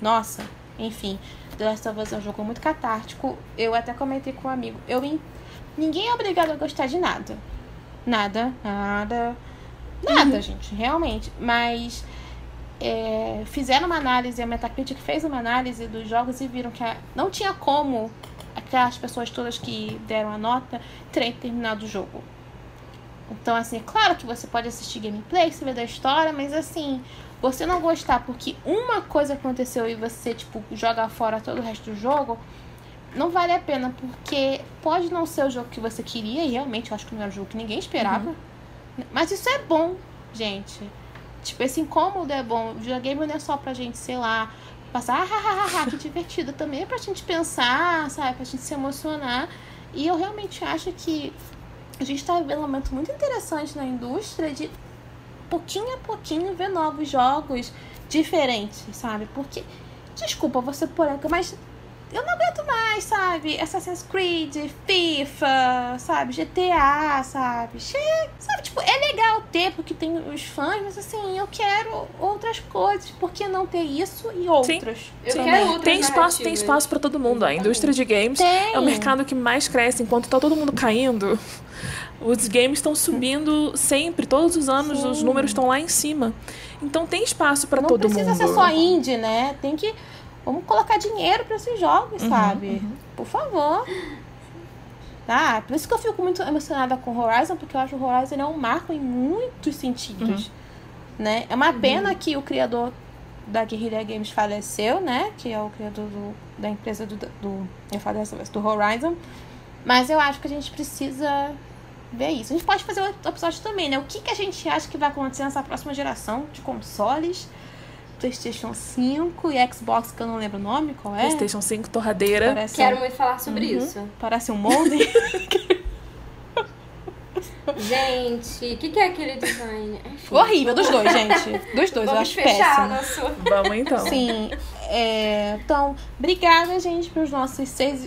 [SPEAKER 1] Nossa, enfim. The Last of Us é um jogo muito catártico. Eu até comentei com um amigo. Eu Ninguém é obrigado a gostar de nada. Nada, nada. Nada, gente, realmente. Mas é, fizeram uma análise, a Metacritic fez uma análise dos jogos e viram que a- não tinha como aquelas pessoas todas que deram a nota terem terminado o jogo. Então, assim, é claro que você pode assistir gameplay, saber da história, mas assim, você não gostar porque uma coisa aconteceu e você, tipo, joga fora todo o resto do jogo, não vale a pena, porque pode não ser o jogo que você queria, e realmente eu acho que não era o jogo que ninguém esperava. Mas isso é bom, gente. Tipo, esse incômodo é bom. O videogame não é só pra gente, sei lá, passar, ah, ah, ah, ah, que divertido. Também é pra gente pensar, sabe? Pra gente se emocionar. E eu realmente acho que a gente tá vivendo um momento muito interessante na indústria de pouquinho a pouquinho ver novos jogos diferentes, sabe? Porque, desculpa, você polêmica, mas eu não aguento mais, sabe? Assassin's Creed, FIFA, sabe? GTA, sabe? Chega, sabe? Tipo, é legal ter porque tem os fãs, mas assim, eu quero outras coisas. Por que não ter isso e outros?
[SPEAKER 2] Eu
[SPEAKER 3] Sim.
[SPEAKER 2] quero outras
[SPEAKER 3] Tem espaço, tem espaço pra todo mundo. A indústria de games
[SPEAKER 1] Tem.
[SPEAKER 3] é o mercado que mais cresce. Enquanto tá todo mundo caindo, os games estão subindo sempre. Todos os anos
[SPEAKER 1] Sim.
[SPEAKER 3] os números estão lá em cima. Então tem espaço pra
[SPEAKER 1] não
[SPEAKER 3] todo
[SPEAKER 1] precisa
[SPEAKER 3] mundo.
[SPEAKER 1] ser só indie, né? Tem que. Vamos colocar dinheiro pra esses jogos,
[SPEAKER 3] Uhum,
[SPEAKER 1] sabe? Por favor. Tá? Por isso que eu fico muito emocionada com Horizon, porque eu acho que o Horizon é um marco em muitos sentidos. Né? É uma pena que o criador da Guerrilla Games faleceu, né? Que é o criador do- da empresa do, do. Eu falei dessa vez, do Horizon. Mas eu acho que a gente precisa ver isso. A gente pode fazer outro episódio também, né? O que, que a gente acha que vai acontecer nessa próxima geração de consoles? PlayStation 5 e Xbox, que eu não lembro o nome, qual é?
[SPEAKER 3] PlayStation 5, torradeira.
[SPEAKER 1] Parece,
[SPEAKER 2] Quero muito falar sobre
[SPEAKER 1] Uhum.
[SPEAKER 2] isso.
[SPEAKER 1] parece um molde.
[SPEAKER 2] Gente, o que, que é aquele design? Enfim,
[SPEAKER 1] Horrível, dos dois, gente. Dos dois, eu
[SPEAKER 2] Vamos
[SPEAKER 1] acho
[SPEAKER 2] fechar
[SPEAKER 1] péssimo.
[SPEAKER 2] nosso...
[SPEAKER 3] Vamos então.
[SPEAKER 1] Sim. é, então, obrigada, gente, pros nossos seis,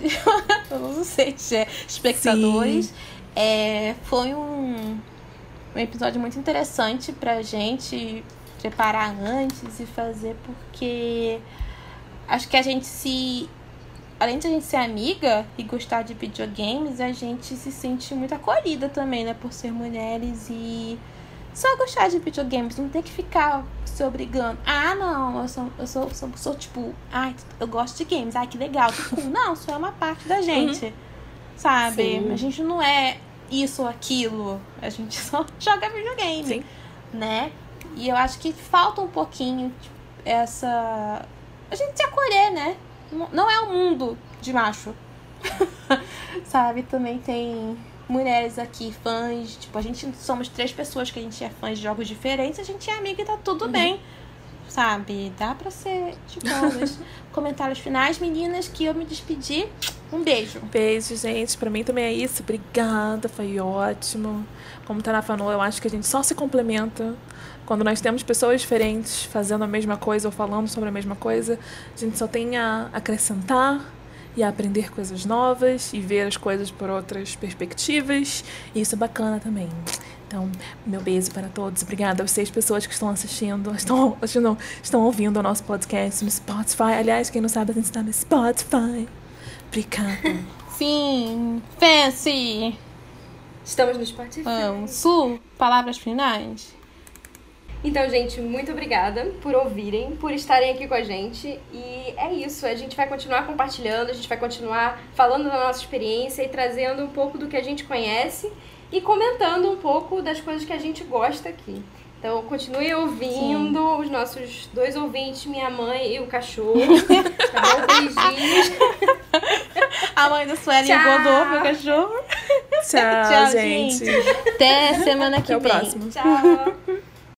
[SPEAKER 1] pelos nossos seis é, espectadores. É, foi um, um episódio muito interessante pra gente preparar antes e fazer, porque acho que a gente se. Além de a gente ser amiga e gostar de videogames, a gente se sente muito acolhida também, né? Por ser mulheres e só gostar de videogames, não tem que ficar se obrigando. Ah, não, eu sou, eu sou, sou, sou tipo, ai, eu gosto de games, ai, que legal, que cool. Não, isso é uma parte da gente. Sabe?
[SPEAKER 2] Sim.
[SPEAKER 1] A gente não é isso ou aquilo. A gente só joga videogame.
[SPEAKER 3] Sim.
[SPEAKER 1] Né? E eu acho que falta um pouquinho tipo, essa. A gente se acolher, né? Não- é um mundo de macho. Sabe? Também tem mulheres aqui, fãs. Tipo, a gente somos três pessoas que a gente é fãs de jogos diferentes, a gente é amiga e tá tudo bem. Sabe? Dá pra ser de boas. Comentários finais, meninas, que eu me despedi. Um beijo.
[SPEAKER 3] Beijo, gente. Pra mim também é isso. Obrigada, foi ótimo. Como tá na falou, eu acho que a gente só se complementa. Quando nós temos pessoas diferentes fazendo a mesma coisa ou falando sobre a mesma coisa, a gente só tem a acrescentar e a aprender coisas novas e ver as coisas por outras perspectivas. E isso é bacana também. Então, meu beijo para todos. Obrigada às seis pessoas que estão assistindo, estão, não, estão ouvindo o nosso podcast no Spotify. Aliás, quem não sabe, a gente está no Spotify. Obrigada.
[SPEAKER 1] Sim, Fancy.
[SPEAKER 2] Estamos no Spotify.
[SPEAKER 1] Vamos. Su, palavras finais?
[SPEAKER 2] Então, gente, muito obrigada por ouvirem, por estarem aqui com a gente. E é isso, a gente vai continuar compartilhando, a gente vai continuar falando da nossa experiência e trazendo um pouco do que a gente conhece e comentando um pouco das coisas que a gente gosta aqui. Então continue ouvindo Sim. os nossos dois ouvintes, minha mãe e o cachorro. tá bom? Beijinhos.
[SPEAKER 1] A mãe do Sueli engordou meu cachorro.
[SPEAKER 3] Tchau, Tchau gente. gente.
[SPEAKER 1] Até semana que
[SPEAKER 3] Até
[SPEAKER 1] vem.
[SPEAKER 3] Próximo.
[SPEAKER 2] Tchau.